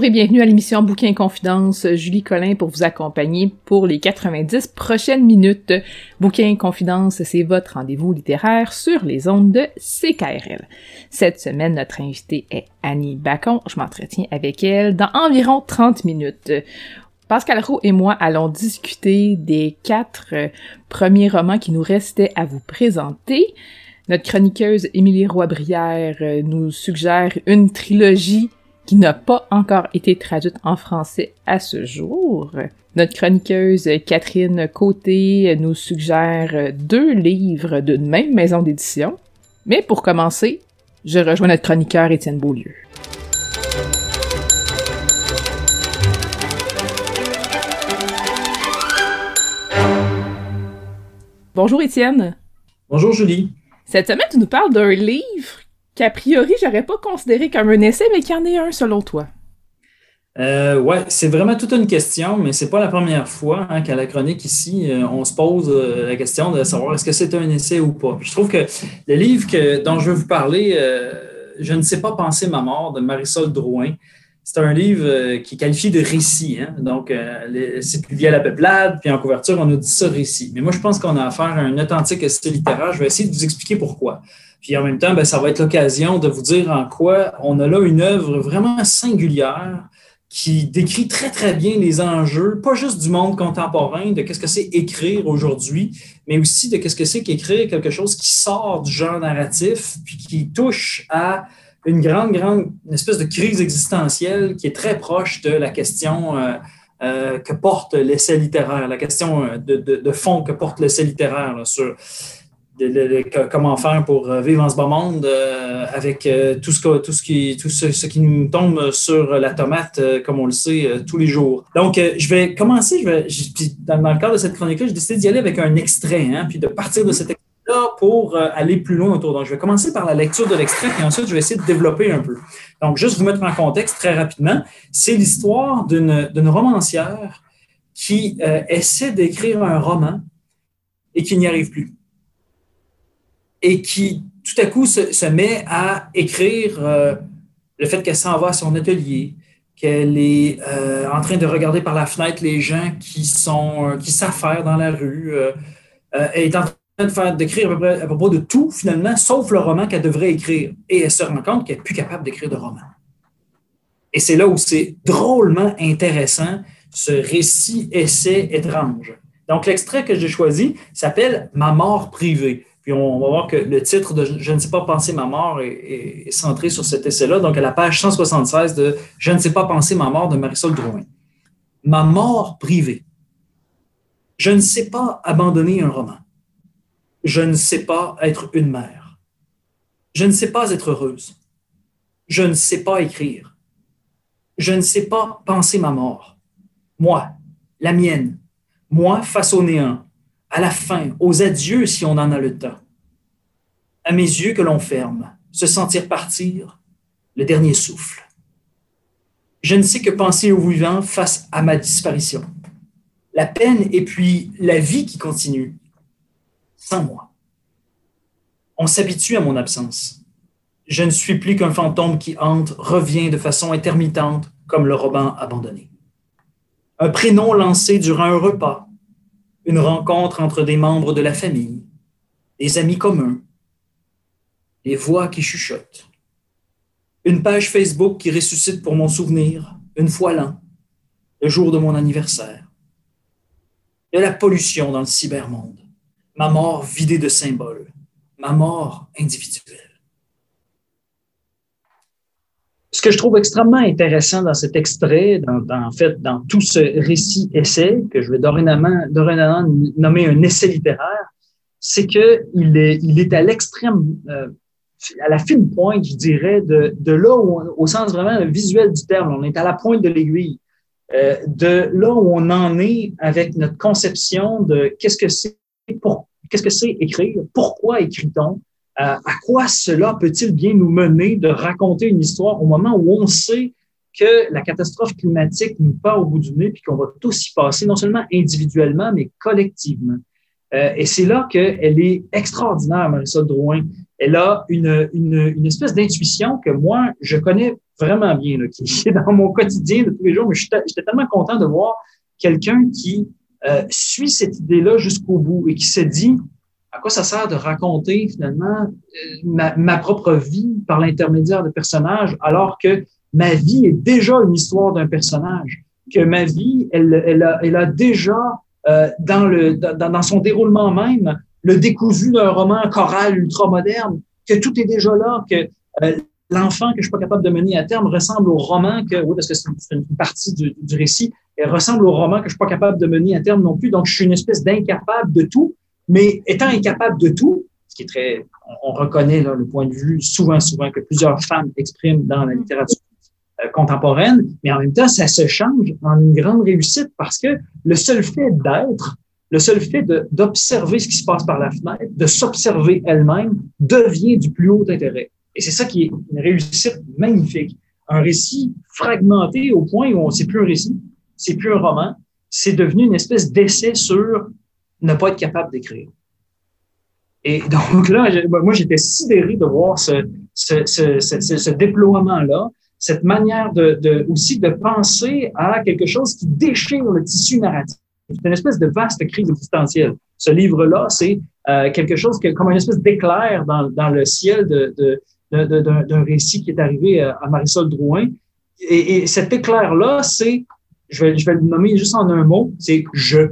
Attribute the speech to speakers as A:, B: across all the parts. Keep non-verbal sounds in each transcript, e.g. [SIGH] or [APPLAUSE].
A: Bonjour et bienvenue à l'émission Bouquin Confidence. Julie Collin pour vous accompagner pour les 90 prochaines minutes. Bouquin Confidence, c'est votre rendez-vous littéraire sur les ondes de CKRL. Cette semaine, notre invitée est Annie Bacon. Je m'entretiens avec elle dans environ 30 minutes. Pascal Roux et moi allons discuter des quatre euh, premiers romans qui nous restaient à vous présenter. Notre chroniqueuse Émilie Roy-Brière euh, nous suggère une trilogie qui n'a pas encore été traduite en français à ce jour. Notre chroniqueuse Catherine Côté nous suggère deux livres d'une même maison d'édition. Mais pour commencer, je rejoins notre chroniqueur Étienne Beaulieu. Bonjour Étienne.
B: Bonjour Julie.
A: Cette semaine, tu nous parles d'un livre qu'a priori, j'aurais pas considéré comme un essai, mais qu'il y en ait un selon toi?
B: Euh, ouais, c'est vraiment toute une question, mais c'est pas la première fois hein, qu'à la chronique ici, euh, on se pose euh, la question de savoir est-ce que c'est un essai ou pas. je trouve que le livre que, dont je veux vous parler, Je ne sais pas penser ma mort de Marisol Drouin, c'est un livre qui est qualifié de récit. Hein. Donc, c'est publié à la peuplade, puis en couverture, on a dit ça récit. Mais moi, je pense qu'on a affaire à un authentique essai littéraire. Je vais essayer de vous expliquer pourquoi. Puis en même temps, ben, ça va être l'occasion de vous dire en quoi on a là une œuvre vraiment singulière qui décrit très, très bien les enjeux, pas juste du monde contemporain, de qu'est-ce que c'est écrire aujourd'hui, mais aussi de qu'est-ce que c'est qu'écrire quelque chose qui sort du genre narratif, puis qui touche à une grande, grande une espèce de crise existentielle qui est très proche de la question euh, euh, que porte l'essai littéraire, la question euh, de, de, fond que porte l'essai littéraire là, comment faire pour euh, vivre en ce bas monde euh, avec euh, tout, ce, tout, ce qui, tout ce, qui nous tombe sur la tomate, comme on le sait, tous les jours. Donc, je vais commencer, je vais, dans, le cadre de cette chronique-là, j'ai décidé d'y aller avec un extrait, hein, puis de partir de cet extrait-là pour aller plus loin autour. Donc, je vais commencer par la lecture de l'extrait, puis ensuite, je vais essayer de développer un peu. Donc, juste vous mettre en contexte très rapidement, c'est l'histoire d'une romancière qui essaie d'écrire un roman et qui n'y arrive plus et qui tout à coup se, met à écrire euh, le fait qu'elle s'en va à son atelier, qu'elle est euh, en train de regarder par la fenêtre les gens qui sont euh, qui s'affairent dans la rue. elle est en train de faire d'écrire à, propos de tout finalement, sauf le roman qu'elle devrait écrire. Et elle se rend compte qu'elle n'est plus capable d'écrire de roman. Et c'est là où c'est drôlement intéressant ce récit essai étrange. Donc l'extrait que j'ai choisi s'appelle Ma mort privée. On va voir que le titre de Je ne sais pas penser ma mort est, centré sur cet essai-là, donc à la page 176 de Je ne sais pas penser ma mort de Marisol Drouin. Ma mort privée. Je ne sais pas abandonner un roman. Je ne sais pas être une mère. Je ne sais pas être heureuse. Je ne sais pas écrire. Je ne sais pas penser ma mort. Moi, la mienne. Moi face au néant à la fin, aux adieux si on en a le temps. À mes yeux que l'on ferme, se sentir partir, le dernier souffle. Je ne sais que penser au vivant face à ma disparition. La peine et puis la vie qui continue, sans moi. On s'habitue à mon absence. Je ne suis plus qu'un fantôme qui hante, revient de façon intermittente comme le roman abandonné. Un prénom lancé durant un repas, une rencontre entre des membres de la famille, des amis communs, des voix qui chuchotent. une page Facebook qui ressuscite pour mon souvenir, une fois l'an, le jour de mon anniversaire. Il y a la pollution dans le cybermonde, ma mort vidée de symboles, ma mort individuelle. Ce que je trouve extrêmement intéressant dans cet extrait, dans, en fait, dans tout ce récit-essai, que je vais dorénavant, dorénavant nommer un essai littéraire, c'est qu'il est, il est à l'extrême, euh, à la fine pointe, je dirais, de, là où, au sens vraiment visuel du terme, on est à la pointe de l'aiguille, euh, de là où on en est avec notre conception de qu'est-ce que c'est pour qu'est-ce que c'est écrire, pourquoi écrit-on, euh, à quoi cela peut-il bien nous mener de raconter une histoire au moment où on sait que la catastrophe climatique nous part au bout du nez puis qu'on va tous y passer, non seulement individuellement, mais collectivement. Euh, et c'est là qu'elle est extraordinaire, Marissa Drouin. Elle a une, une, une espèce d'intuition que moi, je connais vraiment bien, là, qui est dans mon quotidien de tous les jours, mais j'étais tellement content de voir quelqu'un qui euh, suit cette idée-là jusqu'au bout et qui se dit, à quoi ça sert de raconter finalement euh, ma, ma propre vie par l'intermédiaire de personnages alors que ma vie est déjà une histoire d'un personnage, que ma vie, elle, elle, a, elle a déjà euh, dans, le, dans, dans, son déroulement même le décousu d'un roman choral ultra-moderne, que tout est déjà là, que euh, l'enfant que je suis pas capable de mener à terme ressemble au roman que, oui, parce que c'est une, partie du, récit, ressemble au roman que je suis pas capable de mener à terme non plus. Donc, je suis une espèce d'incapable de tout, mais étant incapable de tout, ce qui est très, on, reconnaît là, le point de vue souvent, souvent que plusieurs femmes expriment dans la littérature euh, contemporaine, mais en même temps, ça se change en une grande réussite parce que le seul fait d'être, le seul fait d'observer ce qui se passe par la fenêtre, de s'observer elle-même, devient du plus haut intérêt. Et c'est ça qui est une réussite magnifique. Un récit fragmenté au point où on sait plus un récit, c'est plus un roman, c'est devenu une espèce d'essai sur ne pas être capable d'écrire. Et donc là, moi, j'étais sidéré de voir ce, déploiement-là, cette manière de, aussi de penser à quelque chose qui déchire le tissu narratif. C'est une espèce de vaste crise existentielle. Ce livre-là, c'est euh, quelque chose que, comme une espèce d'éclair dans, dans le ciel de, de, d'un récit qui est arrivé à Marisol Drouin. Et, et cet éclair-là, c'est, je vais, je vais le nommer juste en un mot, c'est je.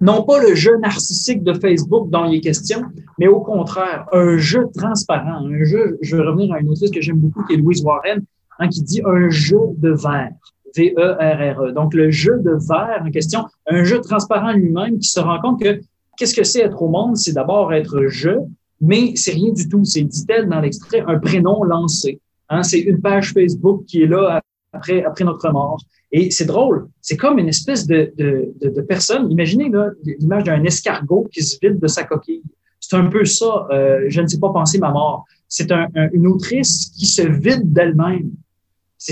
B: Non pas le jeu narcissique de Facebook dont il est question, mais au contraire, un jeu transparent, un jeu, je vais revenir à une autrice que j'aime beaucoup, qui est Louise Warren, hein, qui dit un jeu de verre. V-E-R-R-E. -E. Donc, le jeu de verre en question, un jeu transparent lui-même qui se rend compte que qu'est-ce que c'est être au monde? C'est d'abord être je, mais c'est rien du tout. C'est, dit-elle dans l'extrait, un prénom lancé. Hein, c'est une page Facebook qui est là après, notre mort. Et c'est drôle. C'est comme une espèce de, personne. Imaginez l'image d'un escargot qui se vide de sa coquille. C'est un peu ça. Euh, je ne sais pas penser ma mort. C'est un, une autrice qui se vide d'elle-même.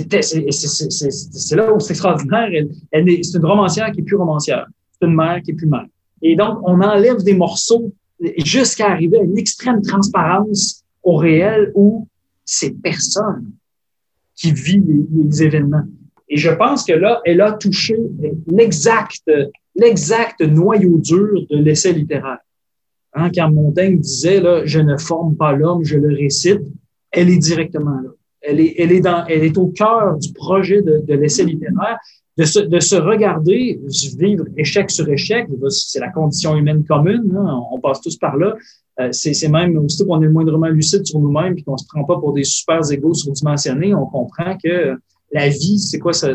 B: C'est, là où c'est extraordinaire. Elle, elle est, c'est une romancière qui est plus romancière. C'est une mère qui est plus mère. Et donc, on enlève des morceaux jusqu'à arriver à une extrême transparence au réel où c'est personne qui vit les, événements. Et je pense que là, elle a touché l'exact, noyau dur de l'essai littéraire. Hein, quand Montaigne disait là, je ne forme pas l'homme, je le récite, elle est directement là. Elle est, au cœur du projet de, l'essai littéraire de se, de regarder, vivre échec sur échec, c'est la condition humaine commune, on passe tous par là. Euh, c'est même, aussitôt qu'on est moindrement lucide sur nous-mêmes et qu'on se prend pas pour des super égaux surdimensionnés, on comprend que la vie, c'est quoi ça,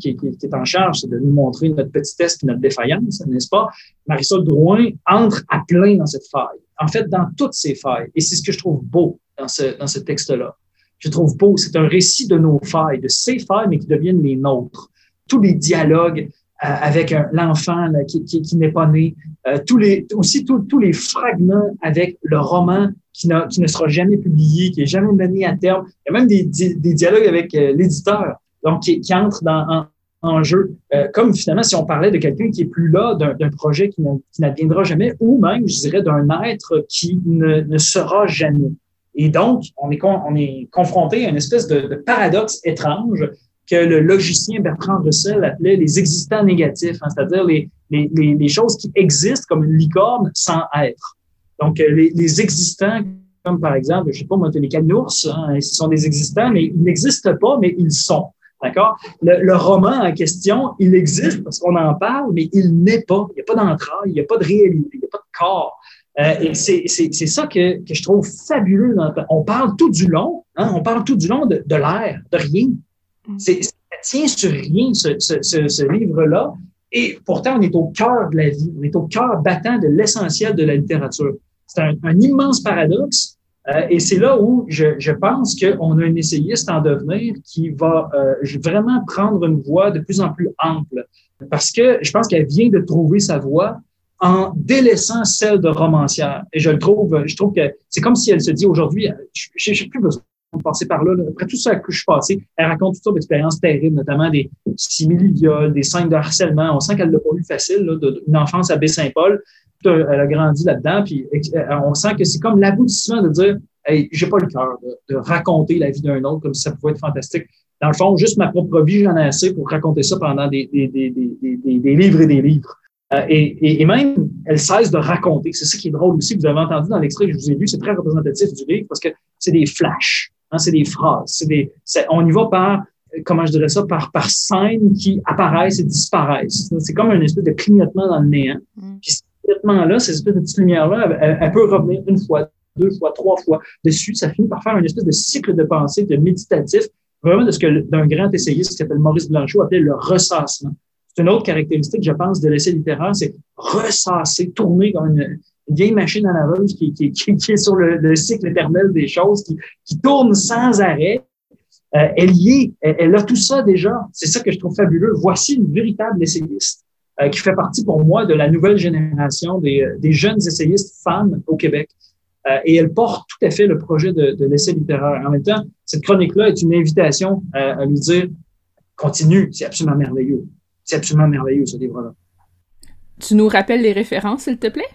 B: qui, est en charge, c'est de nous montrer notre petitesse et notre défaillance, n'est-ce pas? Marisol Drouin entre à plein dans cette faille, en fait, dans toutes ces failles. Et c'est ce que je trouve beau dans ce texte-là. Je trouve beau, c'est un récit de nos failles, de ces failles, mais qui deviennent les nôtres tous les dialogues euh, avec l'enfant qui, qui, qui n'est pas né, euh, tous les, aussi tous les fragments avec le roman qui, qui, ne sera jamais publié, qui est jamais mené à terme. Il y a même des, des, dialogues avec euh, l'éditeur, donc qui, qui entre dans, en, en jeu, euh, comme finalement si on parlait de quelqu'un qui est plus là, d'un projet qui n'adviendra jamais, ou même, je dirais, d'un être qui ne, ne sera jamais. Et donc, on est, on est confronté à une espèce de, paradoxe étrange que le logicien Bertrand Russell appelait les existants négatifs, hein, c'est-à-dire les, choses qui existent comme une licorne sans être. Donc, euh, les, existants comme par exemple, je sais pas, moi, les canours, hein, ce sont des existants, mais ils n'existent pas, mais ils sont. D'accord? Le, roman en question, il existe parce qu'on en parle, mais il n'est pas. Il n'y a pas d'entrailles, il n'y a pas de réalité, il n'y a pas de corps. Euh, et c'est ça que, que, je trouve fabuleux. on parle tout du long, hein, on parle tout du long de, de l'air, de rien. Mm. ça tient sur rien, ce, ce, ce, ce livre-là. Et pourtant, on est au cœur de la vie, on est au cœur battant de l'essentiel de la littérature. C'est un, un, immense paradoxe. Euh, et c'est là où je, je pense qu'on a un essayiste en devenir qui va euh, vraiment prendre une voie de plus en plus ample. Parce que je pense qu'elle vient de trouver sa voie en délaissant celle de romancière. Et je le trouve, je trouve que c'est comme si elle se dit aujourd'hui, je n'ai plus besoin de passer par là, Après tout ça que je suis passé, elle raconte toutes sortes d'expériences terribles, notamment des simili-viols, des scènes de harcèlement. On sent qu'elle l'a pas eu facile, là, d'une enfance à Baie-Saint-Paul. Elle a grandi là-dedans, puis euh, on sent que c'est comme l'aboutissement de dire Hey, j'ai pas le cœur de, de, raconter la vie d'un autre comme si ça pouvait être fantastique. Dans le fond, juste ma propre vie, j'en ai assez pour raconter ça pendant des, des, des, des, des livres et des livres. Euh, et, et, même, elle cesse de raconter. C'est ça qui est drôle aussi. Vous avez entendu dans l'extrait que je vous ai lu, c'est très représentatif du livre parce que c'est des flashs, hein, c'est des phrases. C'est des, on y va par, comment je dirais ça, par, par scènes qui apparaissent et disparaissent. C'est comme un espèce de clignotement dans le néant. Mm. Puis ce clignotement-là, cette espèce de petite lumière-là, elle, elle, peut revenir une fois, deux fois, trois fois dessus. Ça finit par faire une espèce de cycle de pensée, de méditatif, vraiment de ce que d'un grand essayiste qui s'appelle Maurice Blanchot appelait le ressassement. C'est une autre caractéristique, je pense, de l'essai littéraire, c'est ressasser, tourner comme une, vieille machine à laveuse qui, qui, est sur le, cycle éternel des choses, qui, tourne sans arrêt. Euh, elle y est, elle, a tout ça déjà. C'est ça que je trouve fabuleux. Voici une véritable essayiste euh, qui fait partie pour moi de la nouvelle génération des, des jeunes essayistes femmes au Québec. Euh, et elle porte tout à fait le projet de, de l'essai littéraire. En même temps, cette chronique-là est une invitation à lui dire continue, c'est absolument merveilleux. C'est absolument merveilleux, ce livre-là.
A: Tu nous rappelles les références, s'il te plaît?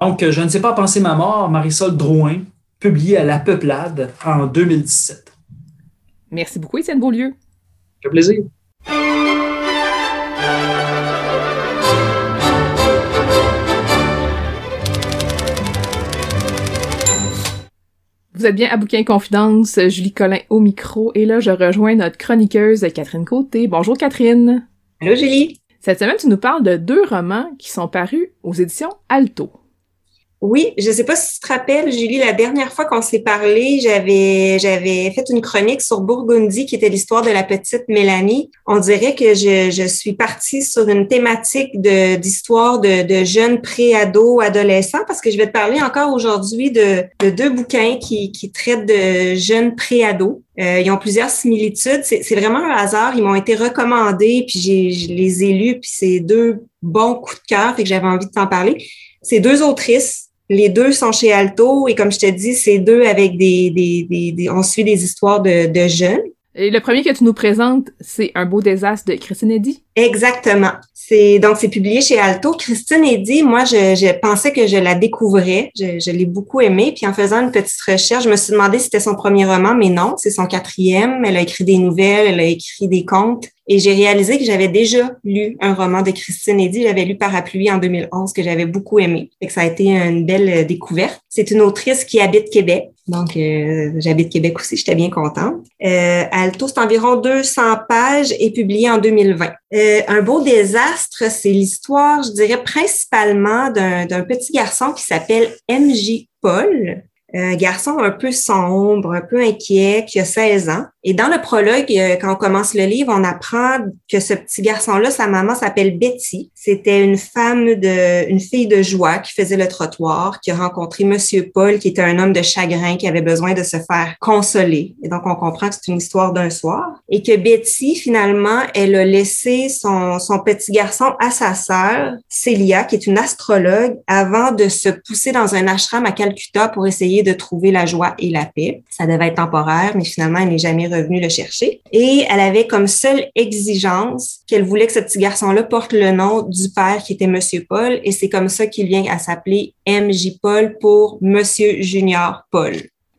B: Donc, Je ne sais pas penser ma mort, Marisol Drouin, publié à La Peuplade en 2017.
A: Merci beaucoup, Étienne Beaulieu.
B: Fait plaisir.
A: Vous êtes bien à Bouquin Confidence, Julie Collin au micro, et là, je rejoins notre chroniqueuse Catherine Côté. Bonjour Catherine.
C: Allô Julie?
A: Cette semaine, tu nous parles de deux romans qui sont parus aux éditions Alto.
C: Oui, je ne sais pas si tu te rappelles, Julie, la dernière fois qu'on s'est parlé, j'avais j'avais fait une chronique sur Burgundy, qui était l'histoire de la petite Mélanie. On dirait que je, je suis partie sur une thématique de d'histoire de, de jeunes pré-ados, adolescents, parce que je vais te parler encore aujourd'hui de, de deux bouquins qui, qui traitent de jeunes pré-ados. Euh, ils ont plusieurs similitudes. C'est vraiment un hasard. Ils m'ont été recommandés, puis je les ai lus, puis c'est deux bons coups de cœur, et que j'avais envie de t'en parler. C'est deux autrices les deux sont chez Alto et comme je te dis, c'est deux avec des, des, des, on suit des histoires de, de jeunes.
A: Et le premier que tu nous présentes, c'est Un beau désastre de Christine Eddy?
C: Exactement. C'est donc c'est publié chez Alto. Christine Eddy, moi je, pensais que je la découvrais. Je, je l'ai beaucoup aimée. Puis en faisant une petite recherche, je me suis demandé si c'était son premier roman, mais non, c'est son quatrième. Elle a écrit des nouvelles, elle a écrit des contes. Et j'ai réalisé que j'avais déjà lu un roman de Christine Eddy. J'avais lu Parapluie en 2011 que j'avais beaucoup aimé. Et que ça a été une belle découverte. C'est une autrice qui habite Québec. Donc, euh, j'habite Québec aussi, j'étais bien contente. Euh, Alto, c'est environ 200 pages et publié en 2020. Euh, un beau désastre, c'est l'histoire, je dirais, principalement d'un petit garçon qui s'appelle MJ Paul, un garçon un peu sombre, un peu inquiet, qui a 16 ans. Et dans le prologue, euh, quand on commence le livre, on apprend que ce petit garçon-là, sa maman s'appelle Betty. C'était une femme de, une fille de joie qui faisait le trottoir, qui a rencontré Monsieur Paul, qui était un homme de chagrin, qui avait besoin de se faire consoler. Et donc, on comprend que c'est une histoire d'un soir. Et que Betty, finalement, elle a laissé son, son petit garçon à sa sœur, Célia, qui est une astrologue, avant de se pousser dans un ashram à Calcutta pour essayer de trouver la joie et la paix. Ça devait être temporaire, mais finalement, elle n'est jamais le chercher. Et elle avait comme seule exigence qu'elle voulait que ce petit garçon-là porte le nom du père qui était Monsieur Paul. Et c'est comme ça qu'il vient à s'appeler MJ Paul pour Monsieur Junior Paul.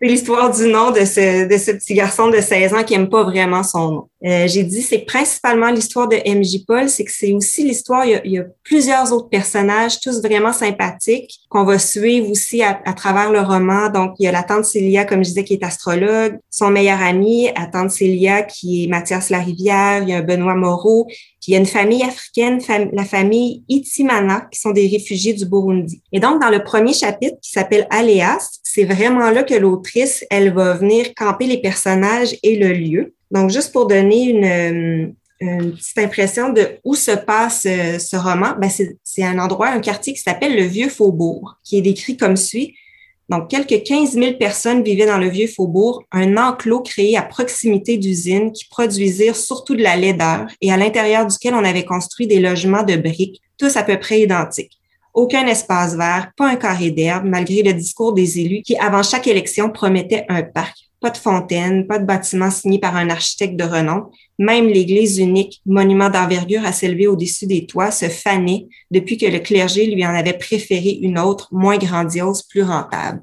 C: L'histoire du nom de ce, de ce petit garçon de 16 ans qui aime pas vraiment son nom. Euh, j'ai dit c'est principalement l'histoire de MJ Paul, c'est que c'est aussi l'histoire, il, y a plusieurs autres personnages, tous vraiment sympathiques, qu'on va suivre aussi à, travers le roman. Donc, il y a la tante Célia, comme je disais, qui est astrologue, son meilleur ami, la tante Célia, qui est Mathias Larivière, il y a Benoît Moreau, il y a une famille africaine, la famille Itimana, qui sont des réfugiés du Burundi. Et donc, dans le premier chapitre, qui s'appelle Aléas, c'est vraiment là que l'autrice, elle va venir camper les personnages et le lieu. Donc, juste pour donner une, euh, une petite impression de où se passe euh, ce roman, ben c'est un endroit, un quartier qui s'appelle le Vieux Faubourg, qui est décrit comme suit. Donc, quelques 15 000 personnes vivaient dans le Vieux Faubourg, un enclos créé à proximité d'usines qui produisirent surtout de la laideur et à l'intérieur duquel on avait construit des logements de briques, tous à peu près identiques. Aucun espace vert, pas un carré d'herbe, malgré le discours des élus qui, avant chaque élection, promettaient un parc pas de fontaine, pas de bâtiment signé par un architecte de renom. Même l'église unique, monument d'envergure à s'élever au-dessus des toits, se fanait depuis que le clergé lui en avait préféré une autre, moins grandiose, plus rentable.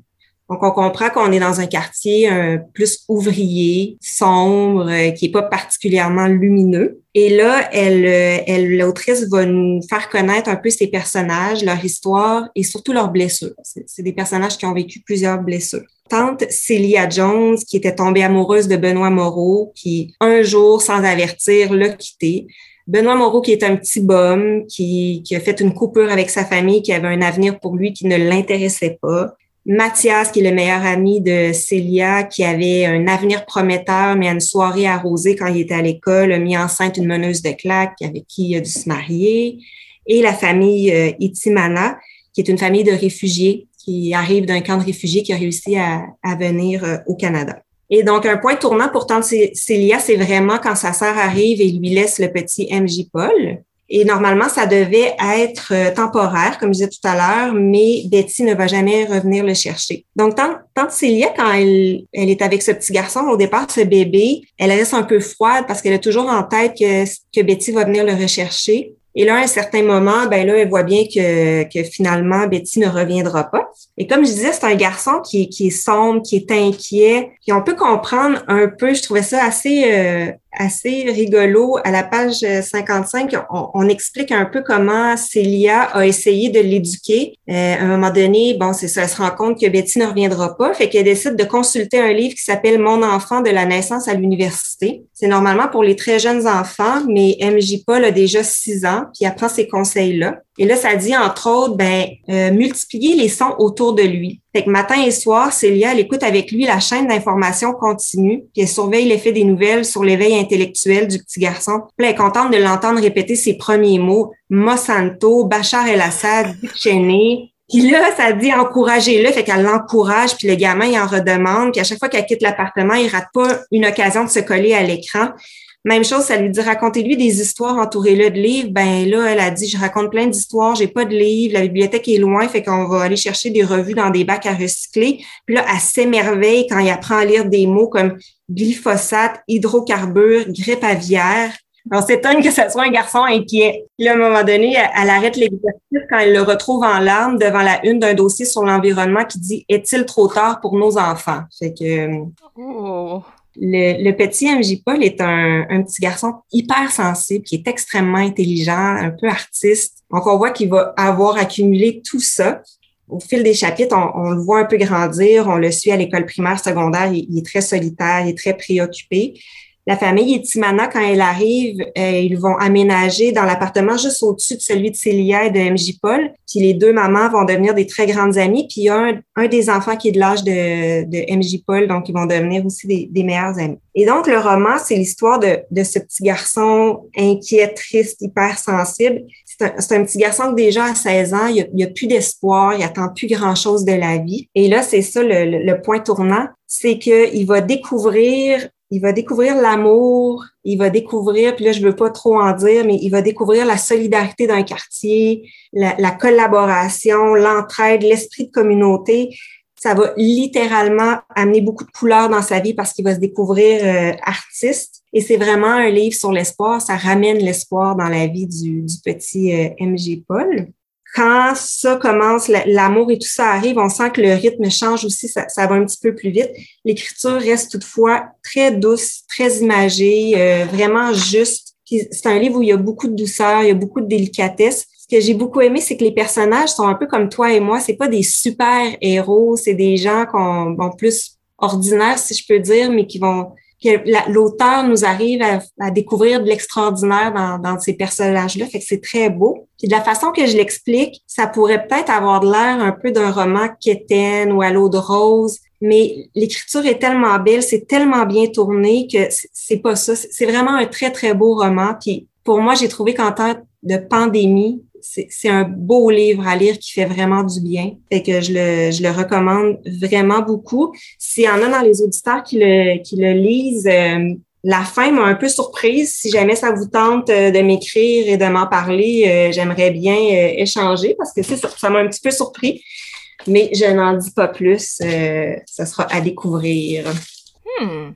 C: Donc, on comprend qu'on est dans un quartier euh, plus ouvrier, sombre, euh, qui est pas particulièrement lumineux. Et là, elle, euh, elle l'autrice va nous faire connaître un peu ces personnages, leur histoire et surtout leurs blessures. C'est des personnages qui ont vécu plusieurs blessures tante Célia Jones, qui était tombée amoureuse de Benoît Moreau, qui, un jour, sans avertir, l'a quitté. Benoît Moreau, qui est un petit bum, qui, qui, a fait une coupure avec sa famille, qui avait un avenir pour lui qui ne l'intéressait pas. Mathias, qui est le meilleur ami de Célia, qui avait un avenir prometteur, mais à une soirée arrosée quand il était à l'école, a mis enceinte une meneuse de claques avec qui il a dû se marier. Et la famille euh, Itimana, qui est une famille de réfugiés qui arrive d'un camp de réfugiés qui a réussi à, venir euh, au Canada. Et donc, un point tournant pour Tante Célia, c'est vraiment quand sa sœur arrive et lui laisse le petit MJ Paul. Et normalement, ça devait être euh, temporaire, comme je disais tout à l'heure, mais Betty ne va jamais revenir le chercher. Donc, tante, tante Célia, quand elle, elle est avec ce petit garçon, au départ, ce bébé, elle reste un peu froide parce qu'elle a toujours en tête que, que Betty va venir le rechercher. Et là, à un certain moment, ben là, elle voit bien que, que finalement, Betty ne reviendra pas. Et comme je disais, c'est un garçon qui, qui est sombre, qui est inquiet. Et on peut comprendre un peu, je trouvais ça assez, euh, assez rigolo. À la page 55, on, on, explique un peu comment Célia a essayé de l'éduquer. Euh, à un moment donné, bon, c'est ça, elle se rend compte que Betty ne reviendra pas, fait qu'elle décide de consulter un livre qui s'appelle Mon enfant de la naissance à l'université. C'est normalement pour les très jeunes enfants, mais MJ Paul a déjà six ans, puis elle prend ces conseils-là. Et là, ça dit, entre autres, ben, euh, multiplier les sons autour de lui. Fait que matin et soir, Célia, elle écoute avec lui la chaîne d'information continue, puis elle surveille l'effet des nouvelles sur l'éveil intellectuel du petit garçon. Puis elle est contente de l'entendre répéter ses premiers mots, Monsanto, Bachar el-Assad, Cheney. Puis là, ça dit encouragez-le, fait qu'elle l'encourage, puis le gamin, il en redemande, puis à chaque fois qu'elle quitte l'appartement, il rate pas une occasion de se coller à l'écran. Même chose, ça lui dit racontez-lui des histoires, entourez-le de livres. Ben là, elle a dit je raconte plein d'histoires, j'ai pas de livres, la bibliothèque est loin, fait qu'on va aller chercher des revues dans des bacs à recycler. Puis là, elle s'émerveille quand il apprend à lire des mots comme glyphosate, hydrocarbures, grippe aviaire. On s'étonne que ce soit un garçon inquiet. Là, à un moment donné, elle, arrête l'exercice quand elle le retrouve en larmes devant la une d'un dossier sur l'environnement qui dit Est-il trop tard pour nos enfants? Fait que. Oh. Le, petit MJ Paul est un, petit garçon hyper sensible, qui est extrêmement intelligent, un peu artiste. Donc, on voit qu'il va avoir accumulé tout ça. Au fil des chapitres, on, le voit un peu grandir. On le suit à l'école primaire, secondaire. Il, est très solitaire, il est très préoccupé. La famille Etimana, quand elle arrive, euh, ils vont aménager dans l'appartement juste au-dessus de celui de Célia et de MJ Paul. Puis les deux mamans vont devenir des très grandes amies. Puis il y a un, un des enfants qui est de l'âge de, de MJ Paul, donc ils vont devenir aussi des, des meilleurs amis. Et donc le roman, c'est l'histoire de, de ce petit garçon inquiet, triste, hyper sensible. C'est un, un, petit garçon que déjà à 16 ans, il n'y a, a, plus d'espoir, il attend plus grand-chose de la vie. Et là, c'est ça le, le, le point tournant, c'est qu'il va découvrir il va découvrir l'amour, il va découvrir, puis là, je veux pas trop en dire, mais il va découvrir la solidarité d'un quartier, la, la collaboration, l'entraide, l'esprit de communauté. Ça va littéralement amener beaucoup de couleurs dans sa vie parce qu'il va se découvrir euh, artiste. Et c'est vraiment un livre sur l'espoir. Ça ramène l'espoir dans la vie du, petit euh, MG Paul quand ça commence, l'amour et tout ça arrive, on sent que le rythme change aussi, ça, va un petit peu plus vite. L'écriture reste toutefois très douce, très imagée, euh, vraiment juste. C'est un livre où il y a beaucoup de douceur, il y a beaucoup de délicatesse. Ce que j'ai beaucoup aimé, c'est que les personnages sont un peu comme toi et moi. C'est pas des super héros, c'est des gens qu'on bon, plus ordinaires, si je peux dire, mais qui vont que l'auteur nous arrive à, découvrir de l'extraordinaire dans, dans, ces personnages-là. Fait que c'est très beau. Puis de la façon que je l'explique, ça pourrait peut-être avoir l'air un peu d'un roman quétaine ou à l'eau de rose, mais l'écriture est tellement belle, c'est tellement bien tourné que c'est pas ça. C'est vraiment un très, très beau roman. Puis pour moi, j'ai trouvé qu'en temps de pandémie, c'est un beau livre à lire qui fait vraiment du bien. et que je le, je le recommande vraiment beaucoup. S'il y en a dans les auditeurs qui le, qui le lisent, euh, la fin m'a un peu surprise. Si jamais ça vous tente euh, de m'écrire et de m'en parler, euh, j'aimerais bien échanger parce que ça m'a un petit peu surpris. Mais je n'en dis pas plus. ça sera à découvrir.
A: Hmm.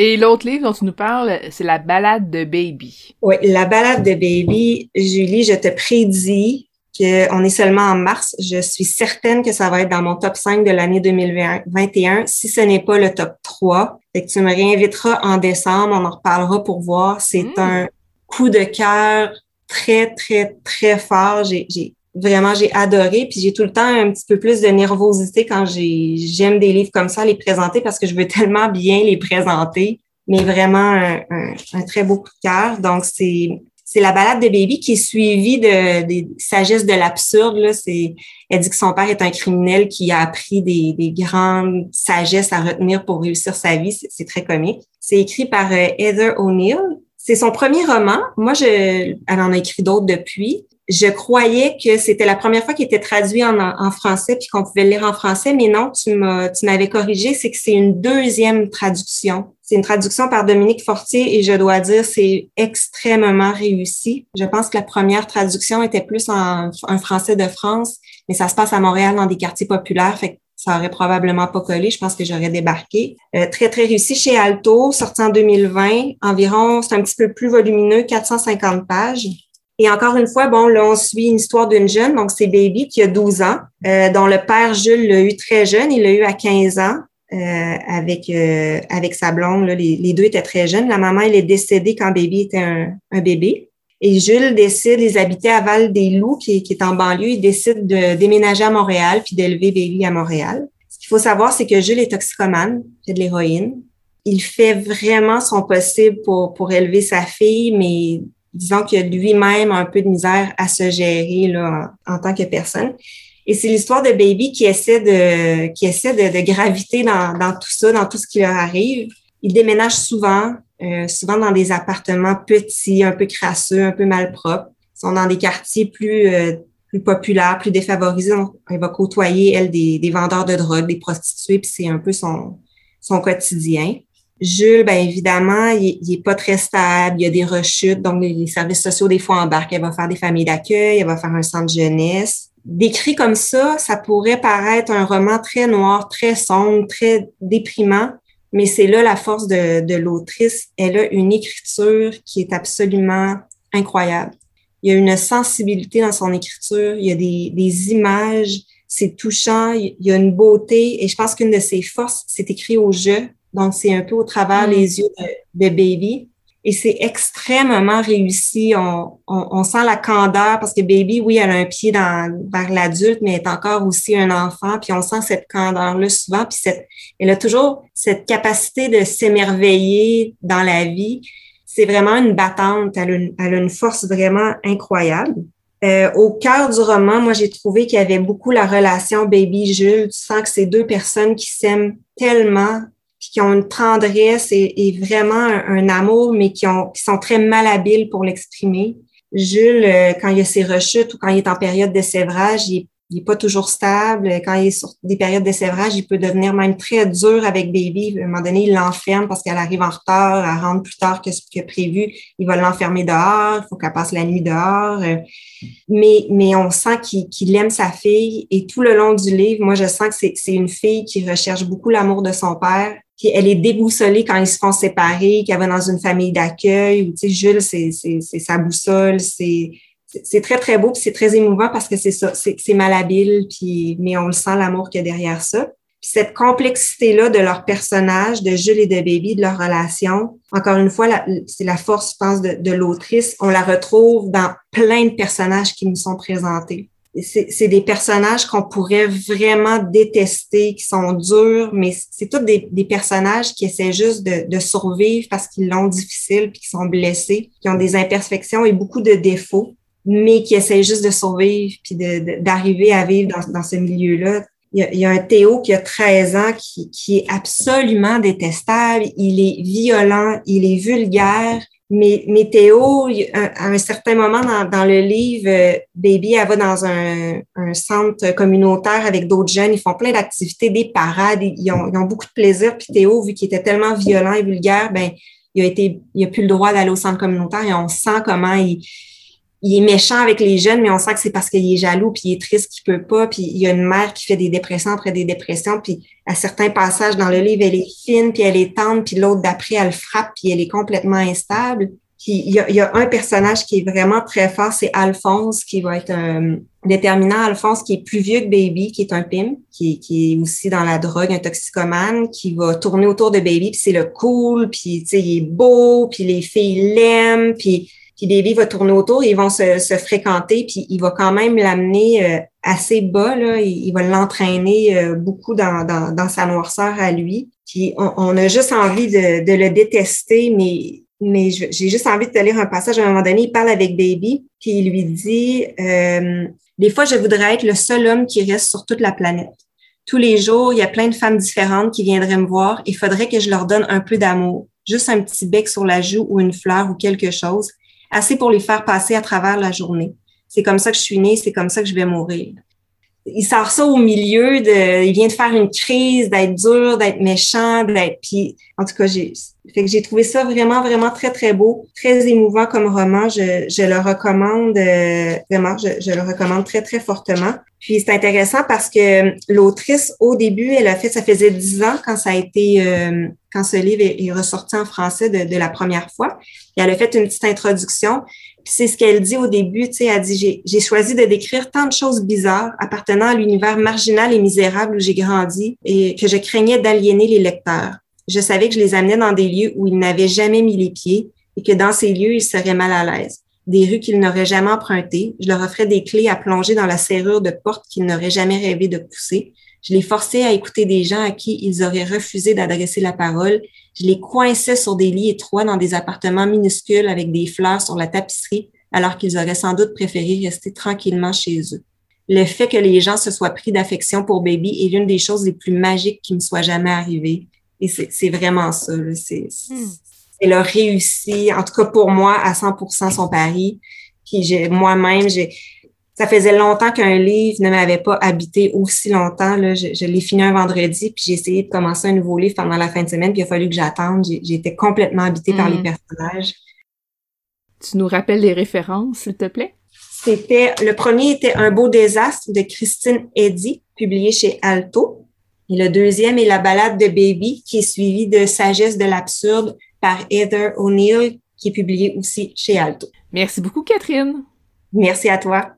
A: Et l'autre livre dont tu nous parles, c'est La balade de Baby.
C: Oui, La balade de Baby. Julie, je te prédis qu'on est seulement en mars. Je suis certaine que ça va être dans mon top 5 de l'année 2021, si ce n'est pas le top 3. Fait que tu me réinviteras en décembre, on en reparlera pour voir. C'est hmm. un coup de cœur très, très, très fort. J'ai vraiment, j'ai adoré. Puis j'ai tout le temps un petit peu plus de nervosité quand j'aime des livres comme ça, les présenter parce que je veux tellement bien les présenter. Mais vraiment un, très beau coup de cœur. Donc, c'est c'est la balade de Baby qui est suivie de, des sagesses de l'absurde. C'est, elle dit que son père est un criminel qui a appris des, des grandes sagesses à retenir pour réussir sa vie. C'est, très comique. C'est écrit par euh, Heather O'Neill. C'est son premier roman. Moi, je, elle en a écrit d'autres depuis je croyais que c'était la première fois qu'il était traduit en, en français puis qu'on pouvait le lire en français, mais non, tu m'avais corrigé, c'est que c'est une deuxième traduction. C'est une traduction par Dominique Fortier et je dois dire c'est extrêmement réussi. Je pense que la première traduction était plus en, français de France, mais ça se passe à Montréal dans des quartiers populaires, fait que ça aurait probablement pas collé. Je pense que j'aurais débarqué. Euh, très, très réussi chez Alto, sorti en 2020. Environ, c'est un petit peu plus volumineux, 450 pages. Et encore une fois, bon, là, on suit une histoire d'une jeune, donc c'est Baby qui a 12 ans, euh, dont le père Jules l'a eu très jeune, il l'a eu à 15 ans euh, avec euh, avec sa blonde. Là, les, deux étaient très jeunes. La maman, elle est décédée quand Baby était un, un bébé. Et Jules décide, ils habitaient à Val-des-Loups, qui, qui, est en banlieue, il décide de déménager à Montréal puis d'élever Baby à Montréal. Ce qu'il faut savoir, c'est que Jules est toxicomane, fait de l'héroïne. Il fait vraiment son possible pour, pour élever sa fille, mais disons qu'il a lui-même un peu de misère à se gérer là, en, tant que personne. Et c'est l'histoire de Baby qui essaie de, qui essaie de, graviter dans, tout ça, dans tout ce qui leur arrive. Il déménage souvent, euh, souvent dans des appartements petits, un peu crasseux, un peu malpropres. Ils sont dans des quartiers plus, euh, plus populaires, plus défavorisés. elle va côtoyer, elle, des, des vendeurs de drogue, des prostituées, puis c'est un peu son, son quotidien. Jules, bien évidemment, il, il est pas très stable, il y a des rechutes, donc les, services sociaux, des fois, embarquent. Elle va faire des familles d'accueil, elle va faire un centre jeunesse. Décrit comme ça, ça pourrait paraître un roman très noir, très sombre, très déprimant, mais c'est là la force de, de l'autrice. Elle a une écriture qui est absolument incroyable. Il y a une sensibilité dans son écriture, il y a des, des images, c'est touchant, il y a une beauté, et je pense qu'une de ses forces, c'est écrit au jeu donc, c'est un peu au travers mm. les yeux de, Baby. Et c'est extrêmement réussi. On, on, sent la candeur parce que Baby, oui, elle a un pied dans, vers l'adulte, mais elle est encore aussi un enfant. Puis on sent cette candeur-là souvent. Puis cette, elle a toujours cette capacité de s'émerveiller dans la vie. C'est vraiment une battante. Elle a une, elle a une force vraiment incroyable. Euh, au cœur du roman, moi, j'ai trouvé qu'il y avait beaucoup la relation Baby-Jules. Tu sens que c'est deux personnes qui s'aiment tellement, qui ont une tendresse et, vraiment un, amour, mais qui, ont, qui sont très malhabiles pour l'exprimer. Jules, euh, quand il a ses rechutes ou quand il est en période de sévrage, il n'est pas toujours stable. Quand il est sur des périodes de sévrage, il peut devenir même très dur avec Baby. À un moment donné, il l'enferme parce qu'elle arrive en retard, elle rentre plus tard que ce que prévu. Il va l'enfermer dehors, il faut qu'elle passe la nuit dehors. Euh, mais, mais on sent qu'il aime sa fille et tout le long du livre, moi, je sens que c'est une fille qui recherche beaucoup l'amour de son père puis elle est déboussolée quand ils se font séparer, qu'elle va dans une famille d'accueil. Ou, tu sais, Jules, c'est sa boussole, c'est très, très beau, puis c'est très émouvant parce que c'est ça, c'est malhabile, puis, mais on le sent, l'amour qu'il y a derrière ça. Puis cette complexité-là de leurs personnages, de Jules et de Baby, de leur relation, encore une fois, c'est la force, je pense, de l'autrice. On la retrouve dans plein de personnages qui nous sont présentés. C'est des personnages qu'on pourrait vraiment détester, qui sont durs, mais c'est tous des, des, personnages qui essaient juste de, de survivre parce qu'ils l'ont difficile, puis qui sont blessés, qui ont des imperfections et beaucoup de défauts mais qui essaie juste de survivre puis d'arriver à vivre dans, dans ce milieu-là. Il, il y, a, un Théo qui a 13 ans qui, qui est absolument détestable. Il est violent, il est vulgaire. Mais, mais Théo, à un certain moment dans, dans le livre, euh, Baby, elle va dans un, un centre communautaire avec d'autres jeunes. Ils font plein d'activités, des parades. Ils ont, ils ont beaucoup de plaisir. Puis Théo, vu qu'il était tellement violent et vulgaire, ben il a été, il a plus le droit d'aller au centre communautaire. Et on sent comment il, il est méchant avec les jeunes, mais on sent que c'est parce qu'il est jaloux, puis il est triste qu'il peut pas, puis il y a une mère qui fait des dépressions après des dépressions, puis à certains passages dans le livre, elle est fine, puis elle est tendre, puis l'autre d'après, elle frappe, puis elle est complètement instable. Puis il y, a, y a un personnage qui est vraiment très fort, c'est Alphonse, qui va être un déterminant. Alphonse, qui est plus vieux que Baby, qui est un pim, qui, qui est aussi dans la drogue, un toxicomane, qui va tourner autour de Baby, puis c'est le cool, puis il est beau, puis les filles l'aiment, puis puis Baby va tourner autour, ils vont se, se fréquenter, puis il va quand même l'amener euh, assez bas, là. Il, va l'entraîner euh, beaucoup dans, dans, dans, sa noirceur à lui. Puis on, on a juste envie de, de, le détester, mais, mais j'ai juste envie de te lire un passage. À un moment donné, il parle avec Baby, puis il lui dit euh, Des fois, je voudrais être le seul homme qui reste sur toute la planète. Tous les jours, il y a plein de femmes différentes qui viendraient me voir. Il faudrait que je leur donne un peu d'amour, juste un petit bec sur la joue ou une fleur ou quelque chose assez pour les faire passer à travers la journée. C'est comme ça que je suis née, c'est comme ça que je vais mourir. Il sort ça au milieu de, il vient de faire une crise, d'être dur, d'être méchant, d'être, puis en tout cas, j'ai, fait que j'ai trouvé ça vraiment, vraiment très, très beau, très émouvant comme roman. Je, je le recommande, euh, vraiment, je, je, le recommande très, très fortement. Puis c'est intéressant parce que l'autrice, au début, elle a fait, ça faisait dix ans quand ça a été, euh, quand ce livre est, ressorti en français de, de, la première fois. Et elle a fait une petite introduction. C'est ce qu'elle dit au début, tu sais, elle dit, j'ai choisi de décrire tant de choses bizarres appartenant à l'univers marginal et misérable où j'ai grandi et que je craignais d'aliéner les lecteurs. Je savais que je les amenais dans des lieux où ils n'avaient jamais mis les pieds et que dans ces lieux, ils seraient mal à l'aise des rues qu'ils n'auraient jamais empruntées. Je leur offrais des clés à plonger dans la serrure de porte qu'ils n'auraient jamais rêvé de pousser. Je les forçais à écouter des gens à qui ils auraient refusé d'adresser la parole. Je les coinçais sur des lits étroits dans des appartements minuscules avec des fleurs sur la tapisserie, alors qu'ils auraient sans doute préféré rester tranquillement chez eux. Le fait que les gens se soient pris d'affection pour Baby est l'une des choses les plus magiques qui me soit jamais arrivée. Et c'est vraiment ça. C'est hmm elle a réussi, en tout cas pour moi, à 100% son pari. Puis j'ai moi-même, j'ai ça faisait longtemps qu'un livre ne m'avait pas habité aussi longtemps. Là. Je, l'ai fini un vendredi, puis j'ai essayé de commencer un nouveau livre pendant la fin de semaine, puis il a fallu que j'attende. J'ai été complètement habitée par les mm. personnages.
A: Tu nous rappelles les références, s'il te plaît?
C: C'était le premier était Un beau désastre de Christine Eddy, publié chez Alto. Et le deuxième est La balade de Baby, qui est suivi de Sagesse de l'absurde par Heather O'Neill, qui est publié aussi chez Alto.
A: Merci beaucoup, Catherine.
C: Merci à toi.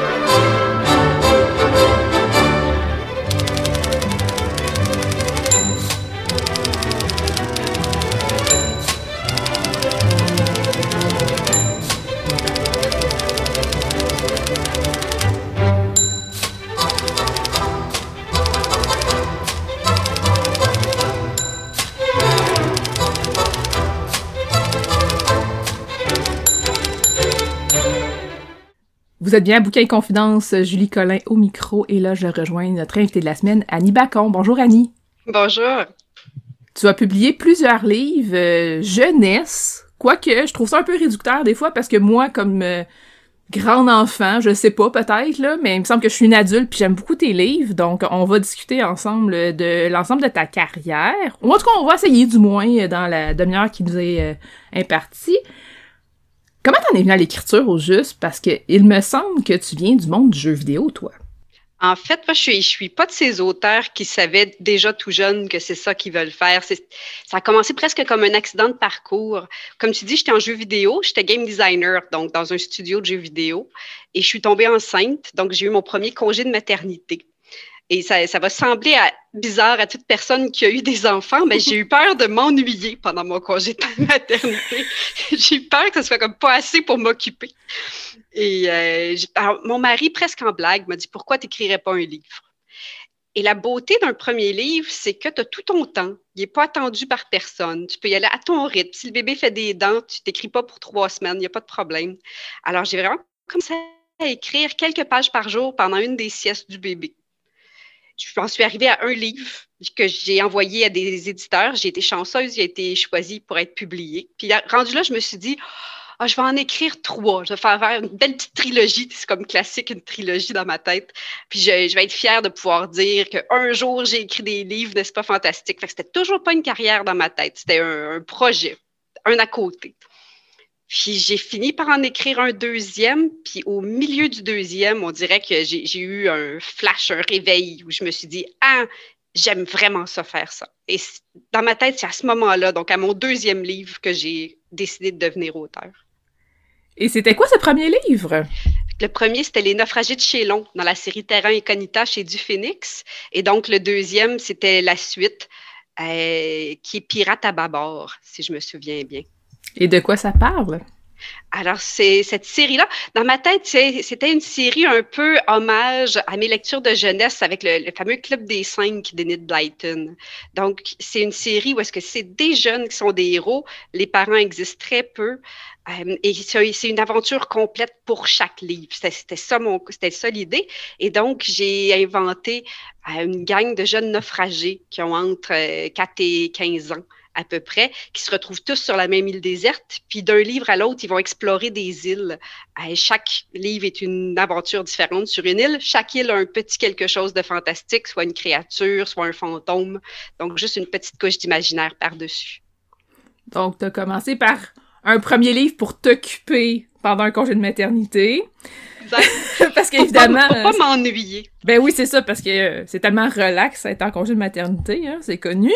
A: Vous êtes bien à Bouquin et Confidence, Julie Collin au micro, et là, je rejoins notre invitée de la semaine, Annie Bacon. Bonjour, Annie.
D: Bonjour.
A: Tu as publié plusieurs livres, euh, jeunesse, Quoique, je trouve ça un peu réducteur des fois parce que moi, comme euh, grand enfant, je sais pas peut-être, là, mais il me semble que je suis une adulte puis j'aime beaucoup tes livres, donc on va discuter ensemble de l'ensemble de ta carrière. En tout cas, on va essayer du moins dans la demi-heure qui nous est euh, impartie. Comment t'en es venu à l'écriture au juste? Parce que il me semble que tu viens du monde du jeu vidéo, toi.
D: En fait, moi, je suis, suis pas de ces auteurs qui savaient déjà tout jeune que c'est ça qu'ils veulent faire. Ça a commencé presque comme un accident de parcours. Comme tu dis, j'étais en jeu vidéo, j'étais game designer, donc dans un studio de jeux vidéo, et je suis tombée enceinte, donc j'ai eu mon premier congé de maternité. Et ça, ça va sembler bizarre à toute personne qui a eu des enfants, mais j'ai eu peur de m'ennuyer pendant mon congé de maternité. [LAUGHS] j'ai eu peur que ce soit comme pas assez pour m'occuper. Et euh, mon mari, presque en blague, m'a dit Pourquoi tu n'écrirais pas un livre Et la beauté d'un premier livre, c'est que tu as tout ton temps. Il n'est pas attendu par personne. Tu peux y aller à ton rythme. Si le bébé fait des dents, tu t'écris pas pour trois semaines, il n'y a pas de problème. Alors, j'ai vraiment commencé à écrire quelques pages par jour pendant une des siestes du bébé je m'en suis arrivée à un livre que j'ai envoyé à des éditeurs. J'ai été chanceuse, a été choisi pour être publié. Puis rendu là, je me suis dit, ah, je vais en écrire trois. Je vais faire, une belle petite trilogie. C'est comme classique, une trilogie dans ma tête. Puis je, vais être fière de pouvoir dire qu'un jour, j'ai écrit des livres, n'est-ce pas fantastique? Fait que c'était toujours pas une carrière dans ma tête. C'était un projet, un à côté. Puis j'ai fini par en écrire un deuxième, puis au milieu du deuxième, on dirait que j'ai eu un flash, un réveil où je me suis dit Ah, j'aime vraiment ça faire ça. Et dans ma tête, c'est à ce moment-là, donc à mon deuxième livre, que j'ai décidé de devenir auteur.
A: Et c'était quoi ce premier livre?
D: Le premier, c'était Les naufragés de Chélon, dans la série Terrain Incognita chez Du Phoenix. Et donc, le deuxième, c'était la suite, euh, qui est Pirate à bâbord, si je me souviens bien.
A: Et de quoi ça parle?
D: Alors, c'est cette série-là. Dans ma tête, c'était une série un peu hommage à mes lectures de jeunesse avec le, fameux Club des cinq d'Enid Blyton. Donc, c'est une série où est-ce que c'est des jeunes qui sont des héros, les parents existent très peu, euh, et c'est une aventure complète pour chaque livre. C'était ça, ça l'idée. Et donc, j'ai inventé euh, une gang de jeunes naufragés qui ont entre 4 euh, et 15 ans à peu près, qui se retrouvent tous sur la même île déserte. Puis d'un livre à l'autre, ils vont explorer des îles. chaque livre est une aventure différente sur une île. Chaque île a un petit quelque chose de fantastique, soit une créature, soit un fantôme. Donc, juste une petite couche d'imaginaire par-dessus.
A: Donc, tu as commencé par un premier livre pour t'occuper pendant un congé de maternité. [LAUGHS] parce qu'évidemment.
D: Pour pas, pas m'ennuyer.
A: Ben oui, c'est ça, parce que euh, c'est tellement relax être en congé de maternité, hein, c'est connu.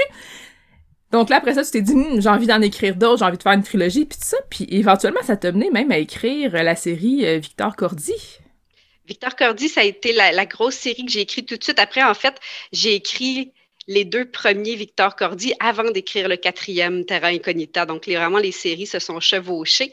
A: Donc là, après ça, tu t'es dit, hmm, j'ai envie d'en écrire d'autres, j'ai envie de faire une trilogie, puis tout ça. Puis éventuellement, ça t'a mené même à écrire la série euh, Victor Cordy.
D: Victor Cordy, ça a été la, grosse série que j'ai écrite tout de suite. Après, en fait, j'ai écrit les deux premiers Victor Cordy avant d'écrire le quatrième Terra Incognita. Donc, vraiment, les séries se sont chevauchées.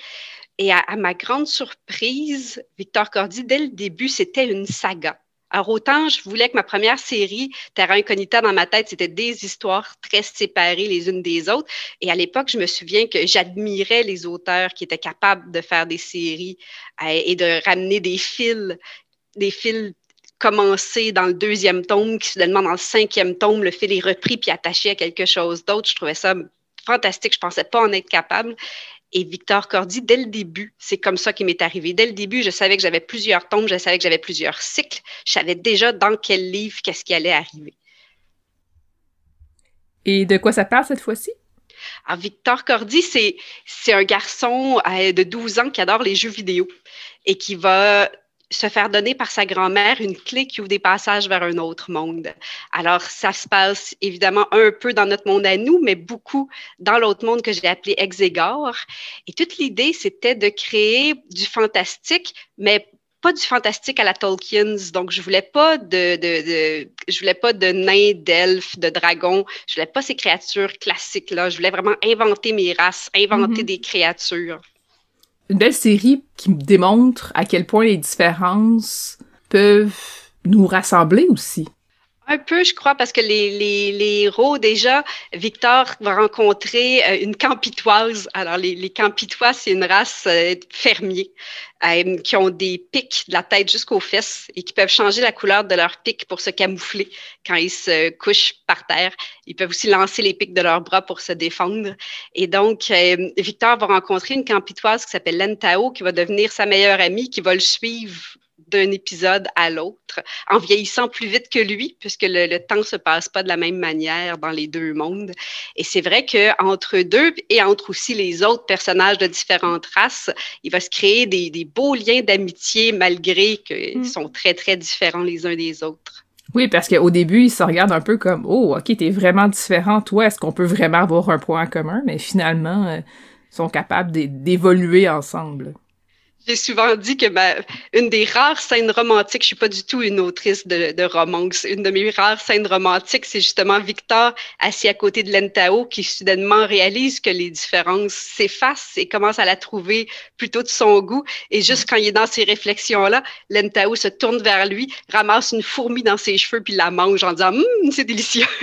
D: Et à ma grande surprise, Victor Cordy, dès le début, c'était une saga. Alors, autant je voulais que ma première série, Terra Incognita, dans ma tête, c'était des histoires très séparées les unes des autres. Et à l'époque, je me souviens que j'admirais les auteurs qui étaient capables de faire des séries euh, et de ramener des fils, des fils commencés dans le deuxième tome, qui soudainement, dans le cinquième tome, le fil est repris puis attaché à quelque chose d'autre. Je trouvais ça fantastique. Je ne pensais pas en être capable. Et Victor Cordy, dès le début, c'est comme ça qui m'est arrivé. Dès le début, je savais que j'avais plusieurs tomes, je savais que j'avais plusieurs cycles. Je savais déjà dans quel livre, qu'est-ce qui allait arriver.
A: Et de quoi ça parle cette fois-ci?
D: Alors, Victor Cordy, c'est, c'est un garçon euh, de 12 ans qui adore les jeux vidéo et qui va se faire donner par sa grand-mère une clé qui ouvre des passages vers un autre monde. Alors, ça se passe évidemment un peu dans notre monde à nous, mais beaucoup dans l'autre monde que j'ai appelé Exégor. Et toute l'idée, c'était de créer du fantastique, mais pas du fantastique à la Tolkien's. Donc, je voulais pas de, de, je voulais pas de nains, d'elfes, de dragons. Je voulais pas ces créatures classiques-là. Je voulais vraiment inventer mes races, inventer mm-hmm. des créatures
A: une belle série qui démontre à quel point les différences peuvent nous rassembler aussi.
D: Un peu, je crois, parce que les, les, les héros, déjà, Victor va rencontrer euh, une campitoise. Alors, les, les campitois, c'est une race euh, fermier euh, qui ont des pics de la tête jusqu'aux fesses et qui peuvent changer la couleur de leurs pics pour se camoufler quand ils se couchent par terre. Ils peuvent aussi lancer les pics de leurs bras pour se défendre. Et donc, Victor va rencontrer une campitoise qui s'appelle Lentao, qui va devenir sa meilleure amie, qui va le suivre d'un épisode à l'autre, en vieillissant plus vite que lui, puisque le, le temps se passe pas de la même manière dans les deux mondes. Et c'est vrai que entre deux et entre aussi les autres personnages de différentes races, il va se créer des, des beaux liens d'amitié malgré qu'ils mm. sont très très différents les uns des autres.
A: Oui, parce qu'au début, ils se regardent un peu comme Oh, ok, t'es vraiment différent, toi, est-ce qu'on peut vraiment avoir un point en commun? Mais finalement, euh, ils sont capables d'évoluer ensemble.
D: J'ai souvent dit que ma, une des rares scènes romantiques, je suis pas du tout une autrice de, de romance, une de mes rares scènes romantiques, c'est justement Victor assis à côté de Lentao qui soudainement réalise que les différences s'effacent et commence à la trouver plutôt de son goût. Et juste quand il est dans ces réflexions-là, Lentao se tourne vers lui, ramasse une fourmi dans ses cheveux puis la mange en disant hum, c'est délicieux. [LAUGHS]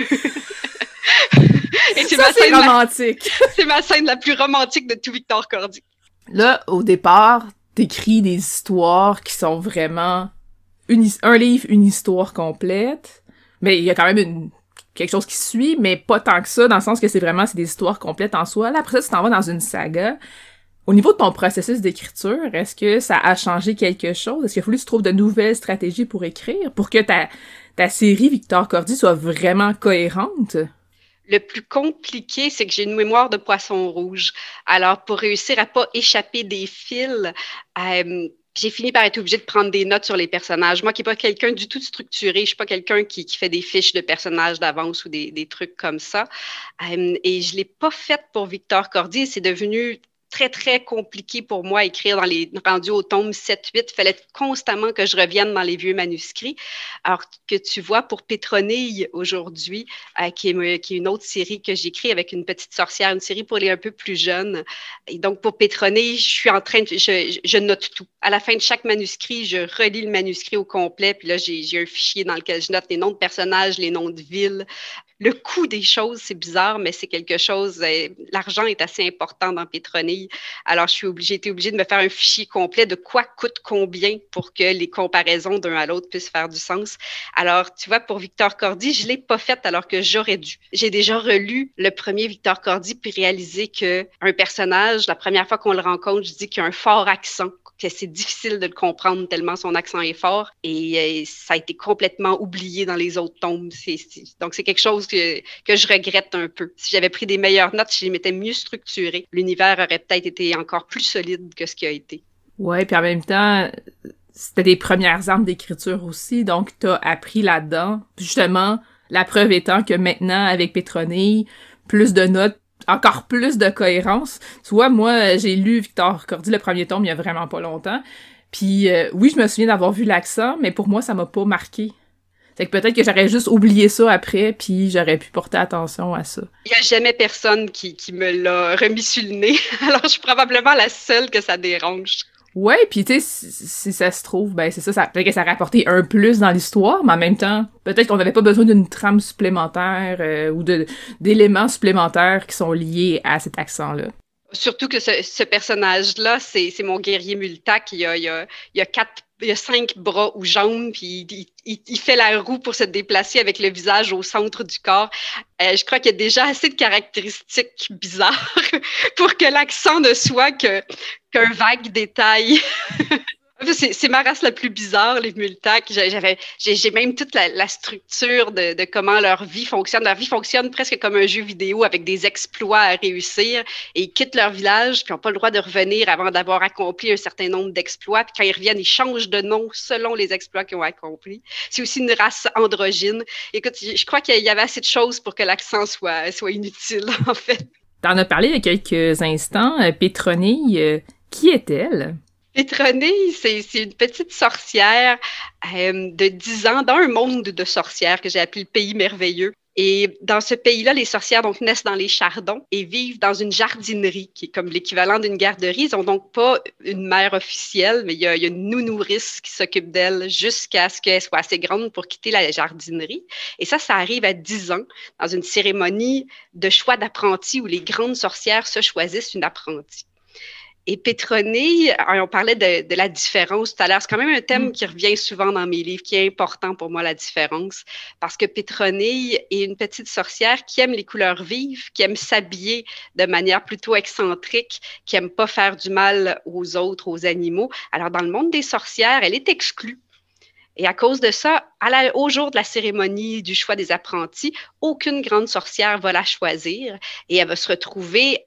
A: et c'est ma scène romantique. [LAUGHS]
D: C'est ma scène la plus romantique de tout Victor Cordy.
A: Là, au départ, t'écris des histoires qui sont vraiment un livre, une histoire complète, mais il y a quand même quelque chose qui suit, mais pas tant que ça, dans le sens que c'est vraiment c'est des histoires complètes en soi. Là, après ça, tu t'en vas dans une saga. Au niveau de ton processus d'écriture, est-ce que ça a changé quelque chose? Est-ce qu'il a fallu que tu trouves de nouvelles stratégies pour écrire, pour que ta, ta série Victor Cordy soit vraiment cohérente?
D: Le plus compliqué, c'est que j'ai une mémoire de poisson rouge. Alors, pour réussir à pas échapper des fils, euh, j'ai fini par être obligée de prendre des notes sur les personnages. Moi qui n'ai pas quelqu'un du tout structuré, je suis pas quelqu'un qui, fait des fiches de personnages d'avance ou des, trucs comme ça. Euh, et je l'ai pas fait pour Victor Cordy. C'est devenu très, très compliqué pour moi écrire dans les rendus au tome 7-8. Il fallait constamment que je revienne dans les vieux manuscrits. Alors que tu vois, pour Pétronille aujourd'hui, euh, qui, est, une autre série que j'écris avec une petite sorcière, une série pour les un peu plus jeunes. Et donc, pour Pétronille, je suis en train de, je, note tout. À la fin de chaque manuscrit, je relis le manuscrit au complet. Puis là, j'ai un fichier dans lequel je note les noms de personnages, les noms de villes, le coût des choses, c'est bizarre, mais c'est quelque chose. Euh, L'argent est assez important dans Pétronille. Alors, je suis obligée, été obligée de me faire un fichier complet de quoi coûte combien pour que les comparaisons d'un à l'autre puissent faire du sens. Alors, tu vois, pour Victor Cordy, je l'ai pas fait alors que j'aurais dû. J'ai déjà relu le premier Victor Cordy puis réalisé que un personnage, la première fois qu'on le rencontre, je dis qu'il a un fort accent, que c'est difficile de le comprendre tellement son accent est fort et euh, ça a été complètement oublié dans les autres tomes. Donc, c'est quelque chose que, je regrette un peu. Si j'avais pris des meilleures notes, si je m'étais mieux structuré, l'univers aurait peut-être été encore plus solide que ce qu'il a été.
A: Ouais, puis en même temps, c'était des premières armes d'écriture aussi, donc t'as appris là-dedans. Justement, la preuve étant que maintenant, avec Pétronille, plus de notes, encore plus de cohérence. Tu vois, moi, j'ai lu Victor Cordy, le premier tome, il y a vraiment pas longtemps. Puis euh, oui, je me souviens d'avoir vu l'accent, mais pour moi, ça m'a pas marqué. Fait que peut-être que j'aurais juste oublié ça après, puis j'aurais pu porter attention à ça.
D: Il n'y a jamais personne qui, qui me l'a remis sur le nez, [LAUGHS] alors je suis probablement la seule que ça dérange.
A: Ouais, puis tu sais, si, ça se trouve, ben c'est ça, ça peut-être que ça a rapporté un plus dans l'histoire, mais en même temps, peut-être qu'on n'avait pas besoin d'une trame supplémentaire euh, ou d'éléments supplémentaires qui sont liés à cet accent-là.
D: Surtout que ce, ce personnage-là, c'est mon guerrier Multac. Il y a, il a, il a quatre il a cinq bras ou jambes, puis il, il, il, fait la roue pour se déplacer avec le visage au centre du corps. Euh, je crois qu'il y a déjà assez de caractéristiques bizarres [LAUGHS] pour que l'accent ne soit qu'un vague détail. [LAUGHS] C'est ma race la plus bizarre, les Multacs. J'ai même toute la, la structure de, de, comment leur vie fonctionne. Leur vie fonctionne presque comme un jeu vidéo avec des exploits à réussir. Et ils quittent leur village, puis n'ont pas le droit de revenir avant d'avoir accompli un certain nombre d'exploits. Puis quand ils reviennent, ils changent de nom selon les exploits qu'ils ont accomplis. C'est aussi une race androgyne. Écoute, je crois qu'il y avait assez de choses pour que l'accent soit, soit inutile, [LAUGHS] en fait.
A: T'en as parlé il y a quelques instants. Euh, Pétronille, euh, qui est-elle?
D: Pétronille, c'est une petite sorcière euh, de 10 ans dans un monde de sorcières que j'ai appelé le pays merveilleux. Et dans ce pays-là, les sorcières donc naissent dans les chardons et vivent dans une jardinerie qui est comme l'équivalent d'une garderie. Ils n'ont donc pas une mère officielle, mais il y a, une nounourrice qui s'occupe d'elles jusqu'à ce qu'elle soit assez grande pour quitter la jardinerie. Et ça, ça arrive à 10 ans dans une cérémonie de choix d'apprenti où les grandes sorcières se choisissent une apprentie. Et Pétronille, on parlait de, la différence tout à l'heure. C'est quand même un thème mm. qui revient souvent dans mes livres, qui est important pour moi, la différence. Parce que Pétronille est une petite sorcière qui aime les couleurs vives, qui aime s'habiller de manière plutôt excentrique, qui aime pas faire du mal aux autres, aux animaux. Alors, dans le monde des sorcières, elle est exclue. Et à cause de ça, au jour de la cérémonie du choix des apprentis, aucune grande sorcière va la choisir et elle va se retrouver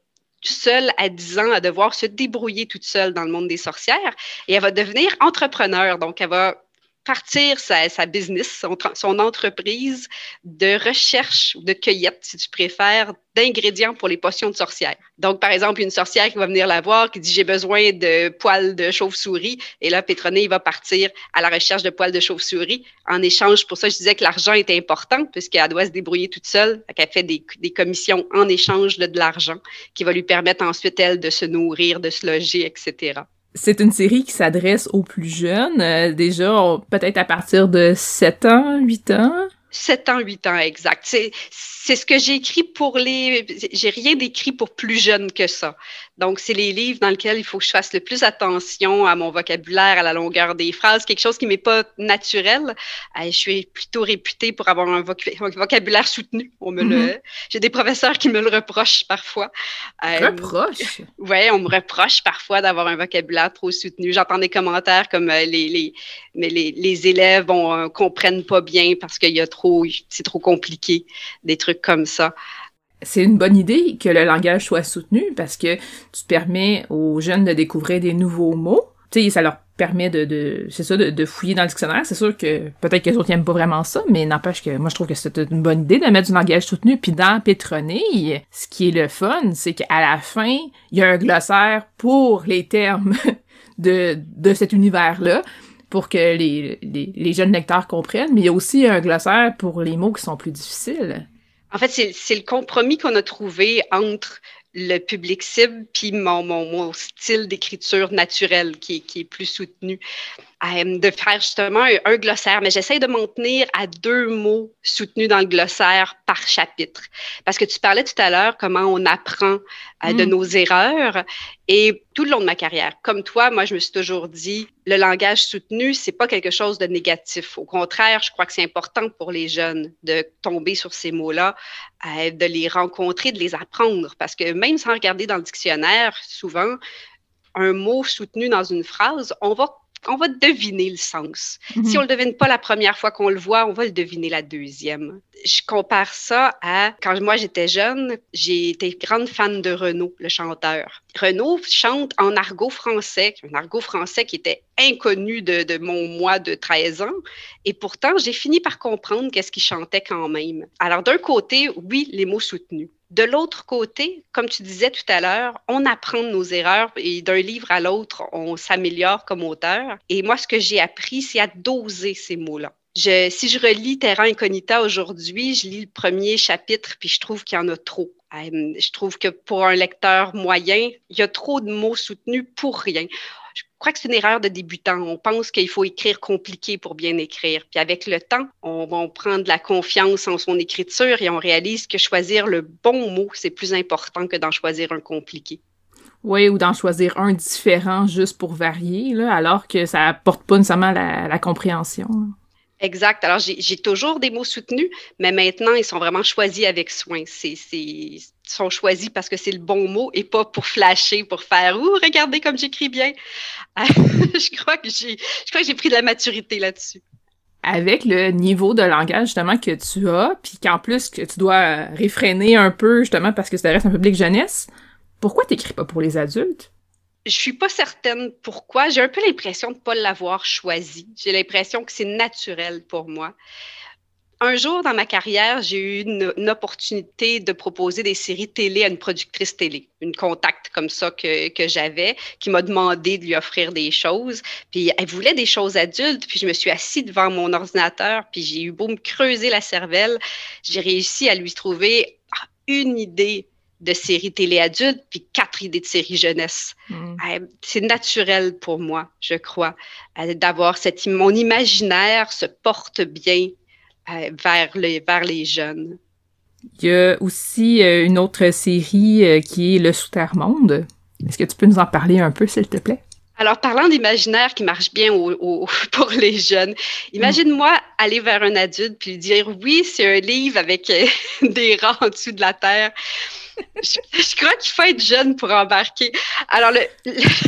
D: seule à 10 ans à devoir se débrouiller toute seule dans le monde des sorcières et elle va devenir entrepreneur. Donc, elle va partir sa, sa business, son, entreprise de recherche, de cueillette, si tu préfères, d'ingrédients pour les potions de sorcière. Donc, par exemple, une sorcière qui va venir la voir, qui dit j'ai besoin de poils de chauve-souris, et là, Pétroné, il va partir à la recherche de poils de chauve-souris. En échange, pour ça, je disais que l'argent est important, puisqu'elle doit se débrouiller toute seule, qu'elle fait des, des, commissions en échange de, de l'argent, qui va lui permettre ensuite, elle, de se nourrir, de se loger, etc.
A: C'est une série qui s'adresse aux plus jeunes, euh, déjà peut-être à partir de 7 ans, 8 ans?
D: 7 ans, 8 ans, exact. C'est, ce que j'ai écrit pour les. J'ai rien d'écrit pour plus jeunes que ça. Donc, c'est les livres dans lesquels il faut que je fasse le plus attention à mon vocabulaire, à la longueur des phrases, quelque chose qui m'est pas naturel. Euh, je suis plutôt réputée pour avoir un, vocabulaire soutenu. On me le... Mm-hmm. J'ai des professeurs qui me le reprochent parfois.
A: Euh, reproche?
D: Oui, on me reproche parfois d'avoir un vocabulaire trop soutenu. J'entends des commentaires comme euh, les, les, mais les, les élèves ne comprennent pas bien parce qu'il y a trop, c'est trop compliqué, des trucs comme ça
A: c'est une bonne idée que le langage soit soutenu parce que tu permets aux jeunes de découvrir des nouveaux mots. Tu sais, ça leur permet de, de c'est ça, de, fouiller dans le dictionnaire. C'est sûr que peut-être que les autres n'aiment pas vraiment ça, mais n'empêche que moi je trouve que c'est une bonne idée de mettre du langage soutenu. Puis dans Pétronille, ce qui est le fun, c'est qu'à la fin, il y a un glossaire pour les termes [LAUGHS] de, de cet univers-là pour que les, les, jeunes lecteurs comprennent, mais il y a aussi un glossaire pour les mots qui sont plus difficiles.
D: En fait, c'est le compromis qu'on a trouvé entre le public cible puis mon, mon, mon style d'écriture naturel qui, qui, est plus soutenu. Euh, de faire justement un, glossaire, mais j'essaie de m'en tenir à deux mots soutenus dans le glossaire par chapitre. Parce que tu parlais tout à l'heure comment on apprend euh, de mm. nos erreurs. Et tout le long de ma carrière, comme toi, moi, je me suis toujours dit, le langage soutenu, c'est pas quelque chose de négatif. Au contraire, je crois que c'est important pour les jeunes de tomber sur ces mots-là, euh, de les rencontrer, de les apprendre. Parce que même sans regarder dans le dictionnaire, souvent, un mot soutenu dans une phrase, on va on va deviner le sens. Mhm. Si on le devine pas la première fois qu'on le voit, on va le deviner la deuxième. Je compare ça à quand moi j'étais jeune, j'ai été grande fan de Renaud, le chanteur. Renaud chante en argot français, un argot français qui était inconnu de, mon moi de 13 ans. Et pourtant, j'ai fini par comprendre qu'est-ce qu'il chantait quand même. Alors, d'un côté, oui, les mots soutenus. De l'autre côté, comme tu disais tout à l'heure, on apprend de nos erreurs et d'un livre à l'autre, on s'améliore comme auteur. Et moi, ce que j'ai appris, c'est à doser ces mots-là. si je relis Terra Incognita aujourd'hui, je lis le premier chapitre, puis je trouve qu'il y en a trop. Je trouve que pour un lecteur moyen, il y a trop de mots soutenus pour rien crois que c'est une erreur de débutant. On pense qu'il faut écrire compliqué pour bien écrire. Puis avec le temps, on va prendre de la confiance en son écriture et on réalise que choisir le bon mot, c'est plus important que d'en choisir un compliqué.
A: Oui, ou d'en choisir un différent juste pour varier, là, alors que ça apporte pas nécessairement la compréhension.
D: Exact. Alors, j'ai toujours des mots soutenus, mais maintenant, ils sont vraiment choisis avec soin. C'est, ils sont choisis parce que c'est le bon mot et pas pour flasher, pour faire « Ouh, regardez comme j'écris bien! [LAUGHS] je crois que j'ai je crois que j'ai pris de la maturité là-dessus.
A: Avec le niveau de langage, justement, que tu as, puis qu'en plus, que tu dois réfréner un peu, justement, parce que ça reste un public jeunesse, pourquoi t'écris pas pour les adultes?
D: Je suis pas certaine pourquoi. J'ai un peu l'impression de ne pas l'avoir choisi. J'ai l'impression que c'est naturel pour moi. un jour dans ma carrière, j'ai eu une, opportunité de proposer des séries télé à une productrice télé, une contact comme ça que, que j'avais, qui m'a demandé de lui offrir des choses. Puis elle voulait des choses adultes, puis je me suis assise devant mon ordinateur, puis j'ai eu beau me creuser la cervelle, j'ai réussi à lui trouver une idée de série télé adulte, puis quatre idées de série jeunesse. Mm. Euh, c'est naturel pour moi, je crois, euh, d'avoir cette... Mon imaginaire se porte bien euh, vers, les, vers les jeunes.
A: Il y a aussi euh, une autre série qui est Le Souterre-Monde. Est-ce que tu peux nous en parler un peu, s'il te plaît?
D: Alors, parlant d'imaginaire qui marche bien [LAUGHS] pour les jeunes, imagine-moi aller vers un adulte puis lui dire oui, c'est un livre avec [LAUGHS] des rats en dessous de la terre je, crois qu'il faut être jeune pour embarquer. Alors, le,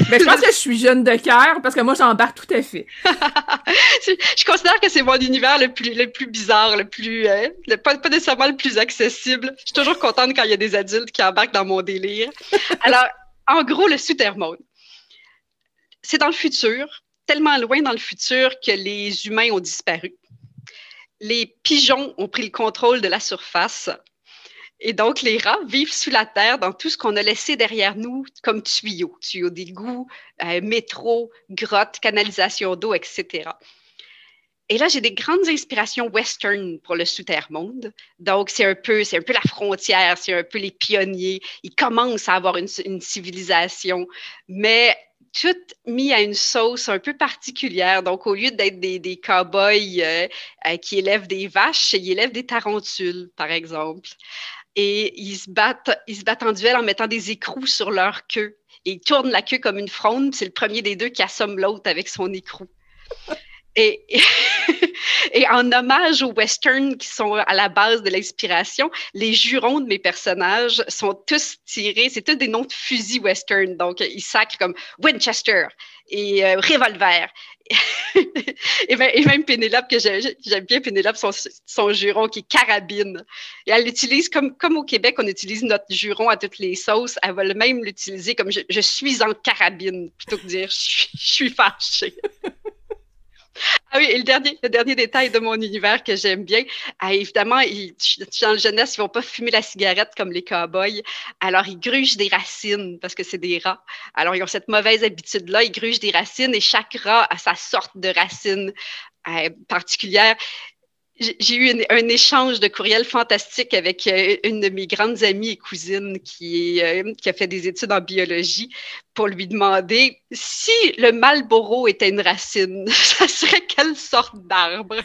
A: Mais je pense que je suis jeune de cœur parce que moi, j'embarque tout à fait. [LAUGHS]
D: je, considère que c'est mon univers le plus, le plus bizarre, le plus, euh, pas, pas, nécessairement le plus accessible. Je suis toujours contente quand il y a des adultes qui embarquent dans mon délire. [LAUGHS] Alors, en gros, le souterre-monde. C'est dans le futur, tellement loin dans le futur que les humains ont disparu. Les pigeons ont pris le contrôle de la surface et donc, les rats vivent sous la terre dans tout ce qu'on a laissé derrière nous comme tuyaux, tuyaux d'égout, euh, métro, grottes, canalisation d'eau, etc. Et là, j'ai des grandes inspirations western pour le souterre-monde. Donc, c'est un peu, un peu la frontière, c'est un peu les pionniers. Ils commencent à avoir une, civilisation, mais tout mis à une sauce un peu particulière. Donc, au lieu d'être des, des cow-boys euh, euh, qui élèvent des vaches, ils élèvent des tarentules, par exemple et ils se battent, ils se battent en duel en mettant des écrous sur leur queue. Et ils tournent la queue comme une fronde, c'est le premier des deux qui assomme l'autre avec son écrou. [LAUGHS] [LAUGHS] Et, en hommage aux westerns qui sont à la base de l'inspiration, les jurons de mes personnages sont tous tirés, c'est tous des noms de fusils western. Donc, ils sacrent comme Winchester et euh, Revolver et, même, Pénélope, que j'aime bien Pénélope, son, juron qui est carabine. Et elle l'utilise comme, comme au Québec, on utilise notre juron à toutes les sauces. Elle va même l'utiliser comme je, suis en carabine, plutôt que dire je, je suis fâchée. Ah oui, et le dernier, détail de mon univers que j'aime bien, ah, évidemment, dans le jeunesse, ils vont pas fumer la cigarette comme les cowboys. Alors, ils grugent des racines parce que c'est des rats. Alors, ils ont cette mauvaise habitude-là, ils grugent des racines et chaque rat a sa sorte de racine euh, particulière j'ai eu un échange de courriels fantastique avec euh, une de mes grandes amies et cousines qui, euh, qui a fait des études en biologie pour lui demander si le Malboro était une racine, [LAUGHS] ça serait quelle sorte d'arbre?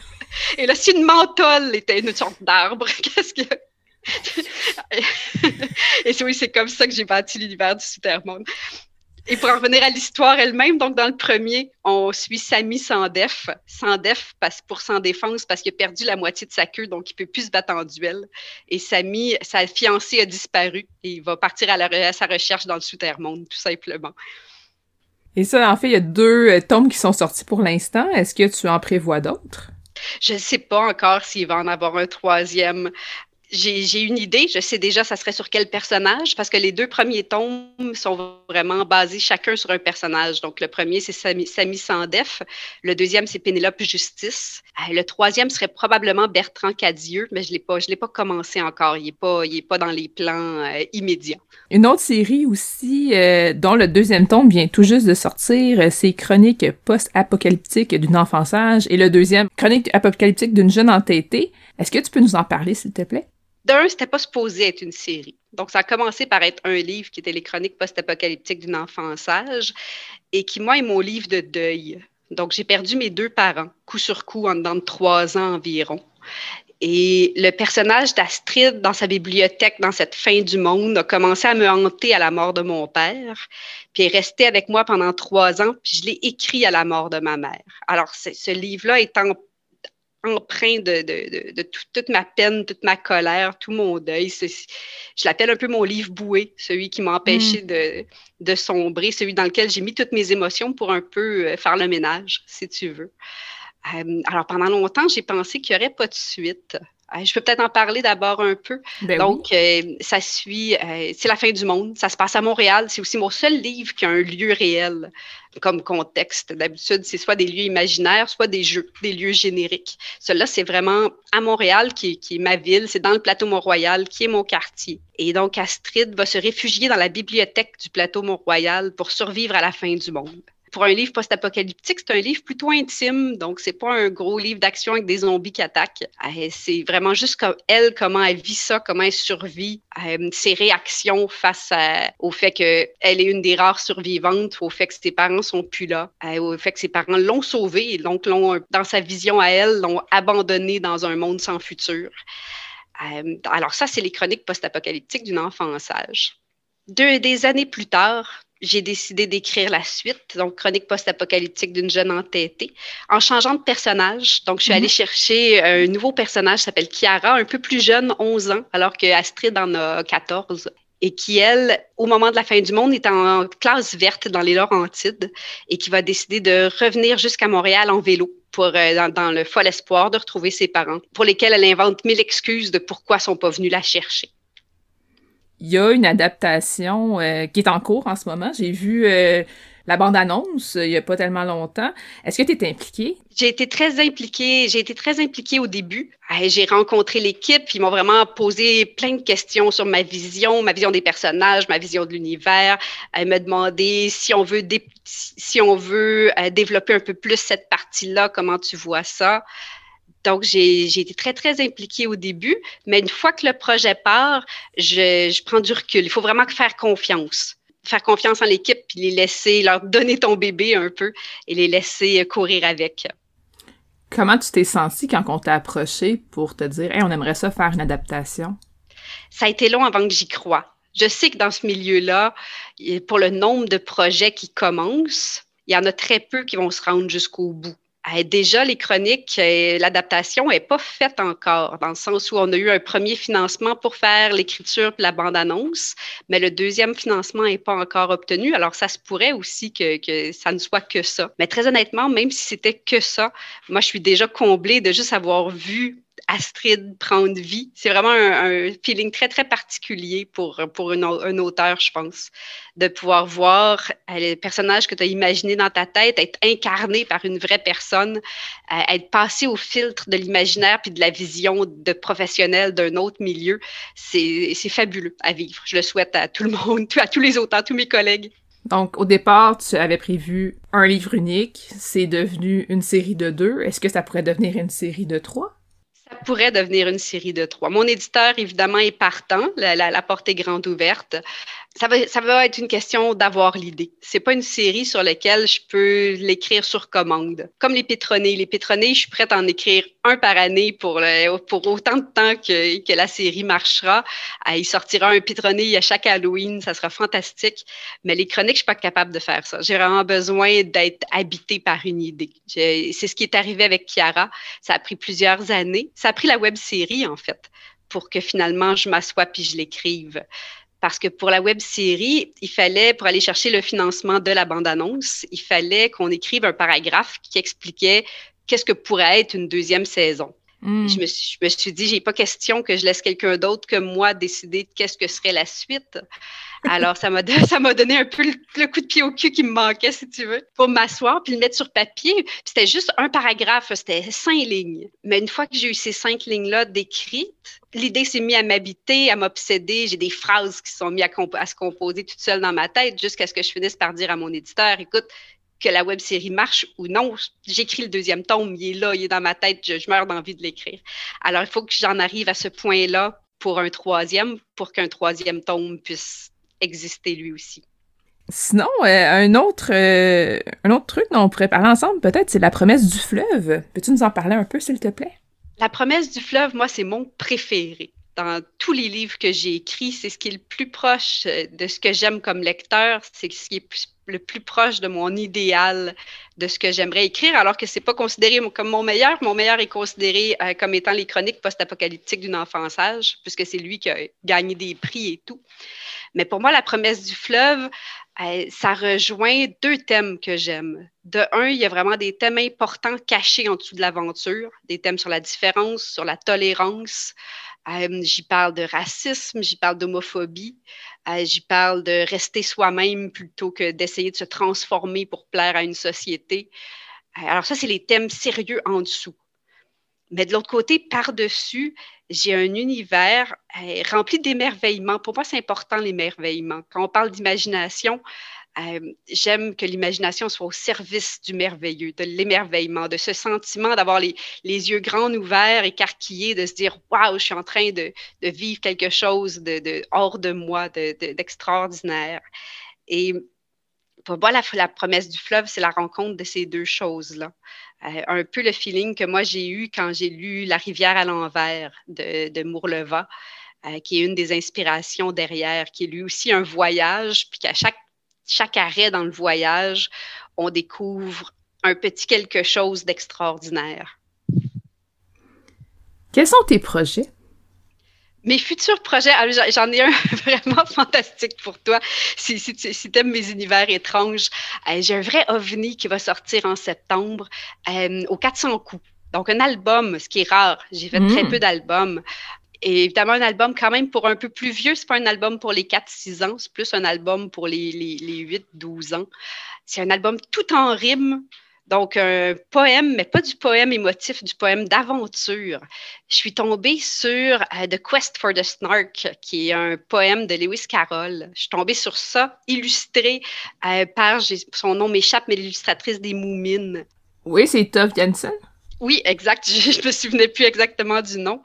D: Et là, si une menthol était une sorte d'arbre, [LAUGHS] qu'est-ce que... [LAUGHS] et oui, c'est comme ça que j'ai bâti l'univers du Supermonde. Et pour en revenir à l'histoire elle-même, donc dans le premier, on suit Samy sans def, sans def pour sans défense parce qu'il a perdu la moitié de sa queue, donc il peut plus se battre en duel. Et Samy, sa fiancée a disparu et il va partir à, sa recherche dans le souterre-monde, tout simplement.
A: Et ça, en fait, il y a deux euh, tomes qui sont sortis pour l'instant. Est-ce que tu en prévois d'autres?
D: Je ne sais pas encore s'il va en avoir un troisième j'ai une idée. Je sais déjà ça serait sur quel personnage parce que les deux premiers tomes sont vraiment basés chacun sur un personnage. Donc, le premier, c'est Samy, Sandef. Le deuxième, c'est Pénélope Justice. Euh, le troisième serait probablement Bertrand Cadieux, mais je ne l'ai pas commencé encore. Il n'est pas, pas dans les plans euh, immédiats.
A: Une autre série aussi, euh, dont le deuxième tome vient tout juste de sortir, c'est Chronique post-apocalyptique d'une enfant sage et le deuxième, Chronique apocalyptique d'une jeune entêtée. Est-ce que tu peux nous en parler, s'il te plaît?
D: D'un, c'était pas supposé être une série. Donc, ça a commencé par être un livre qui était les chroniques post-apocalyptiques d'une enfant sage et qui, moi, est mon livre de deuil. Donc, j'ai perdu mes deux parents, coup sur coup, en dedans de trois ans environ. Et le personnage d'Astrid dans sa bibliothèque, dans cette fin du monde, a commencé à me hanter à la mort de mon père, puis est resté avec moi pendant trois ans, puis je l'ai écrit à la mort de ma mère. Alors, ce livre-là étant empreint de, toute ma peine, toute ma colère, tout mon deuil. Je l'appelle un peu mon livre boué, celui qui m'a empêché mm. de, sombrer, celui dans lequel j'ai mis toutes mes émotions pour un peu euh, faire le ménage, si tu veux. Euh, alors, pendant longtemps, j'ai pensé qu'il n'y aurait pas de suite je peux peut-être en parler d'abord un peu.
A: Ben
D: Donc, euh, ça suit, euh, c'est la fin du monde. Ça se passe à Montréal. C'est aussi mon seul livre qui a un lieu réel comme contexte. D'habitude, c'est soit des lieux imaginaires, soit des jeux, des lieux génériques. Celui-là, c'est vraiment à Montréal, qui, qui est ma ville. C'est dans le plateau Mont-Royal, qui est mon quartier. Et donc, Astrid va se réfugier dans la bibliothèque du plateau Mont-Royal pour survivre à la fin du monde pour un livre post-apocalyptique, c'est un livre plutôt intime, donc c'est pas un gros livre d'action avec des zombies qui attaquent. Euh, c'est vraiment juste comme elle, comment elle vit ça, comment elle survit, euh, ses réactions face au fait qu'elle est une des rares survivantes, au fait que ses parents sont plus là, euh, au fait que ses parents l'ont sauvée donc l'ont, dans sa vision à elle, l'ont abandonnée dans un monde sans futur. alors ça, c'est les chroniques post-apocalyptiques d'une enfant sage. Deux, des années plus tard, j'ai décidé d'écrire la suite, donc chronique post-apocalyptique d'une jeune entêtée, en changeant de personnage. Donc, je suis allée mhm. chercher un nouveau personnage qui s'appelle Chiara, un peu plus jeune, 11 ans, alors que Astrid en a 14 et qui, elle, au moment de la fin du monde, est en classe verte dans les Laurentides et qui va décider de revenir jusqu'à Montréal en vélo pour, euh, dans, dans, le fol espoir de retrouver ses parents, pour lesquels elle invente mille excuses de pourquoi ils sont pas venus la chercher
A: il y a une adaptation euh, qui est en cours en ce moment. J'ai vu euh, la bande-annonce il y a pas tellement longtemps. Est-ce que tu es impliquée?
D: J'ai été très impliquée. J'ai été très impliquée au début. J'ai rencontré l'équipe. Ils m'ont vraiment posé plein de questions sur ma vision, ma vision des personnages, ma vision de l'univers. Ils me demandé si on veut, si on veut euh, développer un peu plus cette partie-là, comment tu vois ça? Donc, j'ai été très, très impliquée au début, mais une fois que le projet part, je, prends du recul. Il faut vraiment faire confiance. Faire confiance en l'équipe, puis les laisser, leur donner ton bébé un peu et les laisser courir avec.
A: Comment tu t'es sentie quand on t'a approché pour te dire, hey, on aimerait ça faire une adaptation?
D: Ça a été long avant que j'y croie. Je sais que dans ce milieu-là, pour le nombre de projets qui commencent, il y en a très peu qui vont se rendre jusqu'au bout déjà, les chroniques, euh, l'adaptation n'est pas faite encore, dans le sens où on a eu un premier financement pour faire l'écriture et la bande-annonce, mais le deuxième financement n'est pas encore obtenu. Alors, ça se pourrait aussi que, ça ne soit que ça. Mais très honnêtement, même si c'était que ça, moi, je suis déjà comblée de juste avoir vu Astrid prendre vie. C'est vraiment un, feeling très, très particulier pour, pour un auteur, je pense, de pouvoir voir euh, le personnage que tu as imaginé dans ta tête être incarné par une vraie personne, euh, être passé au filtre de l'imaginaire puis de la vision de professionnel d'un autre milieu. C'est fabuleux à vivre. Je le souhaite à tout le monde, [LAUGHS] à tous les auteurs, tous mes collègues.
A: Donc, au départ, tu avais prévu un livre unique. C'est devenu une série de deux. Est-ce que ça pourrait devenir une série de trois?
D: Ça pourrait devenir une série de trois. Mon éditeur, évidemment, est partant. La, la, porte est grande ouverte. Ça va, être une question d'avoir l'idée. C'est pas une série sur laquelle je peux l'écrire sur commande. Comme les pétronés. Les pétronés, je suis prête à en écrire un par année pour, pour autant de temps que, que la série marchera. Ah, il sortira un pétroné à chaque Halloween. Ça sera fantastique. Mais les chroniques, je suis pas capable de faire ça. J'ai vraiment besoin d'être habité par une idée. C'est ce qui est arrivé avec Chiara. Ça a pris plusieurs années. Ça a pris la web série, en fait, pour que finalement je m'assoie puis je l'écrive parce que pour la web série, il fallait, pour aller chercher le financement de la bande-annonce, il fallait qu'on écrive un paragraphe qui expliquait qu'est-ce que pourrait être une deuxième saison. Hmm. Je, me suis, je me suis dit, j'ai pas question que je laisse quelqu'un d'autre que moi décider de qu'est-ce que serait la suite. Alors, ça m'a, [LAUGHS] donné un peu le, coup de pied au cul qui me manquait, si tu veux, pour m'asseoir puis le mettre sur papier. C'était juste un paragraphe, c'était cinq lignes. Mais une fois que j'ai eu ces cinq lignes-là décrites, l'idée s'est mise à m'habiter, à m'obséder. J'ai des phrases qui sont mises à, se composer toute seule dans ma tête jusqu'à ce que je finisse par dire à mon éditeur, écoute, que la web série marche ou non, j'écris le deuxième tome, il est là, il est dans ma tête, je, je meurs d'envie de l'écrire. Alors, il faut que j'en arrive à ce point-là pour un troisième, pour qu'un troisième tome puisse exister lui aussi.
A: Sinon, euh, un autre euh, un autre truc dont on pourrait parler ensemble, peut-être, c'est la promesse du fleuve. Peux-tu nous en parler un peu, s'il te plaît?
D: La promesse du fleuve, moi, c'est mon préféré. Dans tous les livres que j'ai écrits, c'est ce qui est le plus proche euh, de ce que j'aime comme lecteur, c'est ce qui est le plus proche de mon idéal, de ce que j'aimerais écrire, alors que c'est pas considéré comme mon meilleur. Mon meilleur est considéré comme étant les chroniques post-apocalyptiques d'une enfance sage, puisque c'est lui qui a gagné des prix et tout. Mais pour moi, la promesse du fleuve, ça rejoint deux thèmes que j'aime. De un, il y a vraiment des thèmes importants cachés en dessous de l'aventure, des thèmes sur la différence, sur la tolérance. J'y parle de racisme, j'y parle d'homophobie, j'y parle de rester soi-même plutôt que d'essayer de se transformer pour plaire à une société. alors ça, c'est les thèmes sérieux en dessous. Mais de l'autre côté, par-dessus, j'ai un univers euh, rempli d'émerveillements. Pour moi, c'est important l'émerveillement. Quand on parle d'imagination, euh, j'aime que l'imagination soit au service du merveilleux, de l'émerveillement, de ce sentiment d'avoir les, yeux grands ouverts, écarquillés, de se dire Waouh, je suis en train de, vivre quelque chose de, hors de moi, d'extraordinaire. Et pour moi, la, promesse du fleuve, c'est la rencontre de ces deux choses-là. Euh, un peu le feeling que moi j'ai eu quand j'ai lu La rivière à l'envers de, de Mourleva, euh, qui est une des inspirations derrière, qui est lui aussi un voyage, puis qu'à chaque, chaque arrêt dans le voyage, on découvre un petit quelque chose d'extraordinaire.
A: Quels sont tes projets?
D: Mes futurs projets, j'en ai un [LAUGHS] vraiment fantastique pour toi. Si, si, tu aimes mes univers étranges, euh, j'ai un vrai ovni qui va sortir en septembre euh, au 400 coups. Donc, un album, ce qui est rare. J'ai fait très mm. peu d'albums. Et évidemment, un album quand même pour un peu plus vieux. C'est pas un album pour les 4-6 ans, c'est plus un album pour les, les, les 8-12 ans. C'est un album tout en rime, donc, un poème, mais pas du poème émotif, du poème d'aventure. Je suis tombée sur euh, The Quest for the Snark, qui est un poème de Lewis Carroll. Je suis tombée sur ça, illustré euh, par, son nom m'échappe, mais l'illustratrice des Moumines.
A: Oui, c'est Tove Jansson.
D: Oui, exact. [LAUGHS] Je, ne me souvenais plus exactement du nom.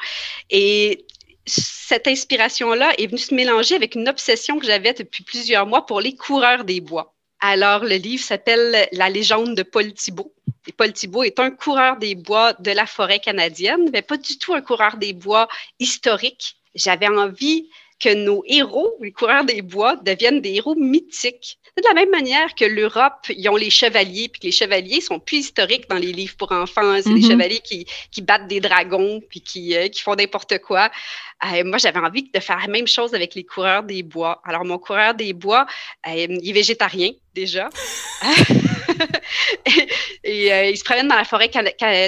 D: Et cette inspiration-là est venue se mélanger avec une obsession que j'avais depuis plusieurs mois pour les coureurs des bois. Alors, le livre s'appelle La légende de Paul Thibault. Et Paul Thibault est un coureur des bois de la forêt canadienne, mais pas du tout un coureur des bois historique. J'avais envie que nos héros, les coureurs des bois, deviennent des héros mythiques. De la même manière que l'Europe, ils ont les chevaliers, puis que les chevaliers sont plus historiques dans les livres pour enfants. C'est les mm-hmm. chevaliers qui, qui, battent des dragons, puis qui, euh, qui font n'importe quoi. Euh, moi, j'avais envie de faire la même chose avec les coureurs des bois. Alors, mon coureur des bois, euh, il est végétarien déjà. [LAUGHS] et, euh, il se promène dans la, forêt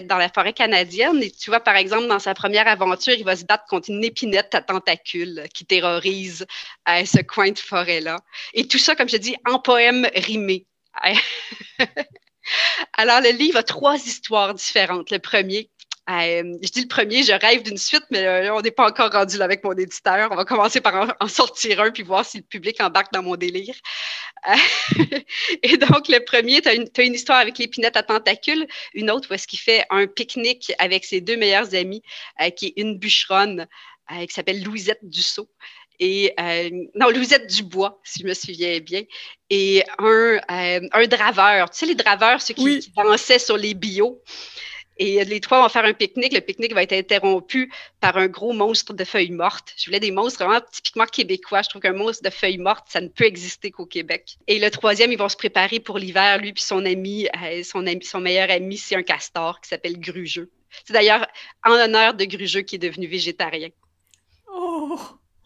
D: dans la forêt canadienne. Et tu vois, par exemple, dans sa première aventure, il va se battre contre une épinette à tentacules qui terrorise ce coin de forêt-là. Et tout ça, comme je dis, en poème rimé. [LAUGHS] Alors, le livre a trois histoires différentes. Le premier, euh, je dis le premier, je rêve d'une suite, mais euh, on n'est pas encore rendu là avec mon éditeur. On va commencer par en, sortir un puis voir si le public embarque dans mon délire. Euh, [LAUGHS] et donc, le premier, tu as, une histoire avec l'épinette à tentacules, une autre où est-ce qu'il fait un pique-nique avec ses deux meilleurs amis, qui est une bûcheronne qui s'appelle Louisette Dussault et non, Louisette Dubois, si je me souviens bien, et un, un draveur. Tu sais, les draveurs, ceux qui, qui dansaient sur les bio. Et les trois vont faire un pique-nique. Le pique-nique va être interrompu par un gros monstre de feuilles mortes. Je voulais des monstres vraiment typiquement québécois. Je trouve qu'un monstre de feuilles mortes, ça ne peut exister qu'au Québec. Et le troisième, ils vont se préparer pour l'hiver. Lui puis son ami, euh, son ami, son meilleur ami, c'est un castor qui s'appelle Grugeux. C'est d'ailleurs en honneur de Grugeux qui est devenu végétarien.
A: Oh!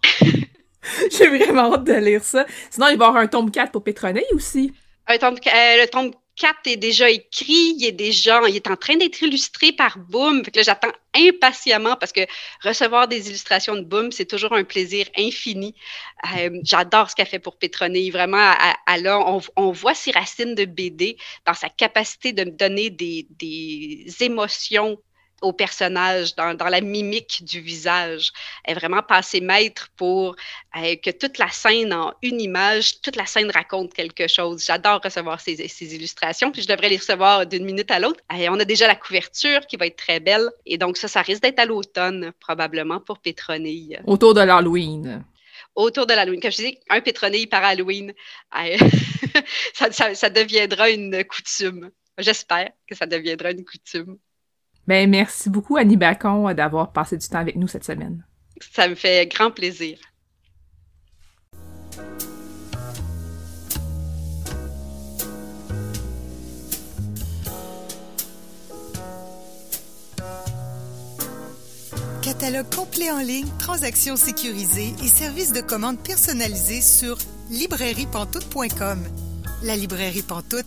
A: [LAUGHS] J'ai vraiment hâte de lire ça. Sinon, il va y avoir un tome 4 pour Pétronille aussi.
D: Un tome, euh, le 4 est déjà écrit, il est déjà, il est en train d'être illustré par Boom. Que j'attends impatiemment parce que recevoir des illustrations de Boom, c'est toujours un plaisir infini. Euh, j'adore ce qu'elle fait pour Pétronille. Vraiment, à, là, on, voit ses racines de BD dans sa capacité de me donner des émotions au personnage, dans, la mimique du visage. est vraiment passé maître pour euh, que toute la scène en une image, toute la scène raconte quelque chose. J'adore recevoir ces, illustrations, puis je devrais les recevoir d'une minute à l'autre. Euh, on a déjà la couverture qui va être très belle, et donc ça, ça risque d'être à l'automne, probablement pour Pétronille.
A: Autour de l'Halloween
D: autour de l'Halloween. Comme je dis, un pétronille par Halloween, euh, [LAUGHS] ça, deviendra une coutume. J'espère que ça deviendra une coutume.
A: Ben, merci beaucoup, Annie Bacon, d'avoir passé du temps avec nous cette semaine.
D: Ça me fait grand plaisir.
E: Catalogue complet en ligne, transactions sécurisées et services de commande personnalisés sur librairiepantoute.com. La librairie Pantoute,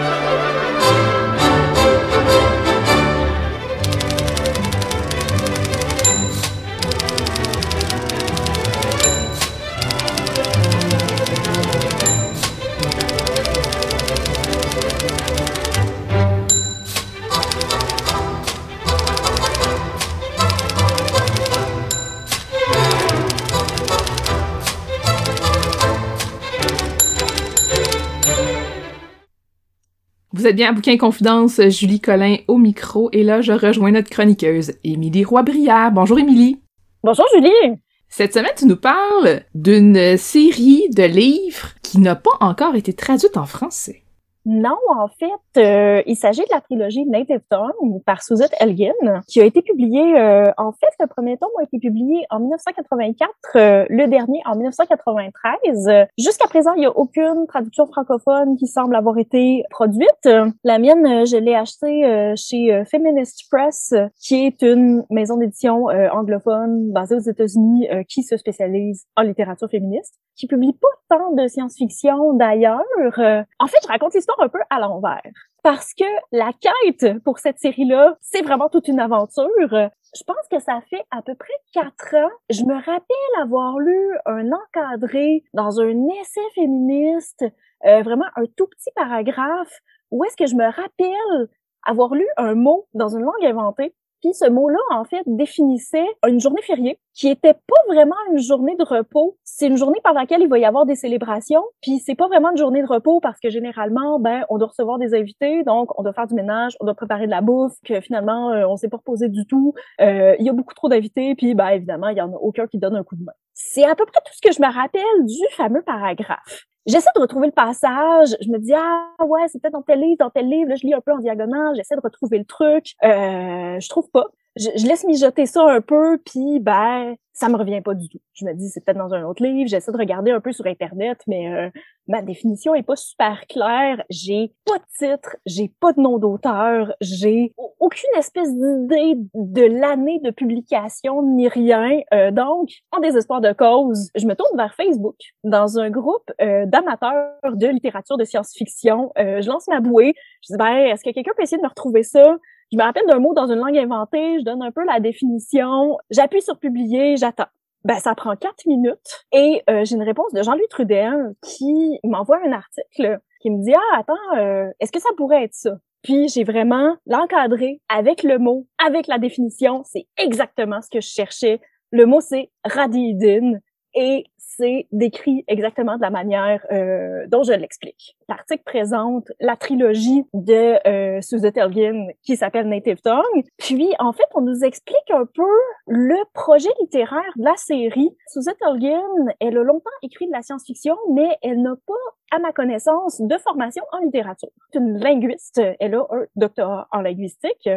A: Vous êtes bien à Bouquin Confidence, Julie Collin au micro, et là, je rejoins notre chroniqueuse, Émilie Roy-Briard. Bonjour, Émilie.
F: Bonjour, Julie.
A: Cette semaine, tu nous parles d'une série de livres qui n'a pas encore été traduite en français.
F: Non, en fait, euh, il s'agit de la trilogie Native Tongue par Suzette Elgin, qui a été publiée, euh, en fait, le premier tome a été publié en 1984, euh, le dernier en 1993. Jusqu'à présent, il n'y a aucune traduction francophone qui semble avoir été produite. La mienne, je l'ai achetée chez Feminist Press, qui est une maison d'édition anglophone basée aux États-Unis qui se spécialise en littérature féministe, qui publie pas tant de science-fiction d'ailleurs. en fait, je raconte l'histoire un peu à l'envers. Parce que la quête pour cette série-là, c'est vraiment toute une aventure. Je pense que ça fait à peu près quatre ans. Je me rappelle avoir lu un encadré dans un essai féministe, euh, vraiment un tout petit paragraphe, où est-ce que je me rappelle avoir lu un mot dans une langue inventée puis ce mot-là, en fait, définissait une journée fériée qui était pas vraiment une journée de repos. C'est une journée par laquelle il va y avoir des célébrations. Puis c'est pas vraiment une journée de repos parce que généralement, ben, on doit recevoir des invités, donc on doit faire du ménage, on doit préparer de la bouffe, que finalement euh, on s'est pas reposé du tout. Euh, il y a beaucoup trop d'invités, puis ben évidemment il y en a aucun qui donne un coup de main. C'est à peu près tout ce que je me rappelle du fameux paragraphe. J'essaie de retrouver le passage. Je me dis ah ouais c'est peut-être dans tel livre, dans tel livre. Là, je lis un peu en diagonale. J'essaie de retrouver le truc. Euh, je trouve pas je, je, laisse mijoter ça un peu, puis ben ça me revient pas du tout. Je me dis c'est peut-être dans un autre livre. J'essaie de regarder un peu sur internet, mais euh, ma définition est pas super claire. J'ai pas de titre, j'ai pas de nom d'auteur, j'ai aucune espèce d'idée de l'année de publication ni rien. Euh, donc, en désespoir de cause, je me tourne vers Facebook dans un groupe euh, d'amateurs de littérature de science-fiction. je lance ma bouée. Je dis ben est-ce que quelqu'un peut essayer de me retrouver ça? Je me rappelle d'un mot dans une langue inventée, je donne un peu la définition, j'appuie sur publier, j'attends. Ben, ça prend quatre minutes et euh, j'ai une réponse de Jean-Louis Trudel qui m'envoie un article qui me dit ah attends euh, est-ce que ça pourrait être ça? Puis j'ai vraiment l'encadré avec le mot avec la définition. C'est exactement ce que je cherchais. Le mot c'est radidine et c'est décrit exactement de la manière euh, dont je l'explique. L'article présente la trilogie de euh, Suzette Elgin qui s'appelle Native Tongue. Puis, en fait, on nous explique un peu le projet littéraire de la série. Suzette Elgin, elle a longtemps écrit de la science-fiction, mais elle n'a pas, à ma connaissance, de formation en littérature. C'est une linguiste. Elle a un doctorat en linguistique.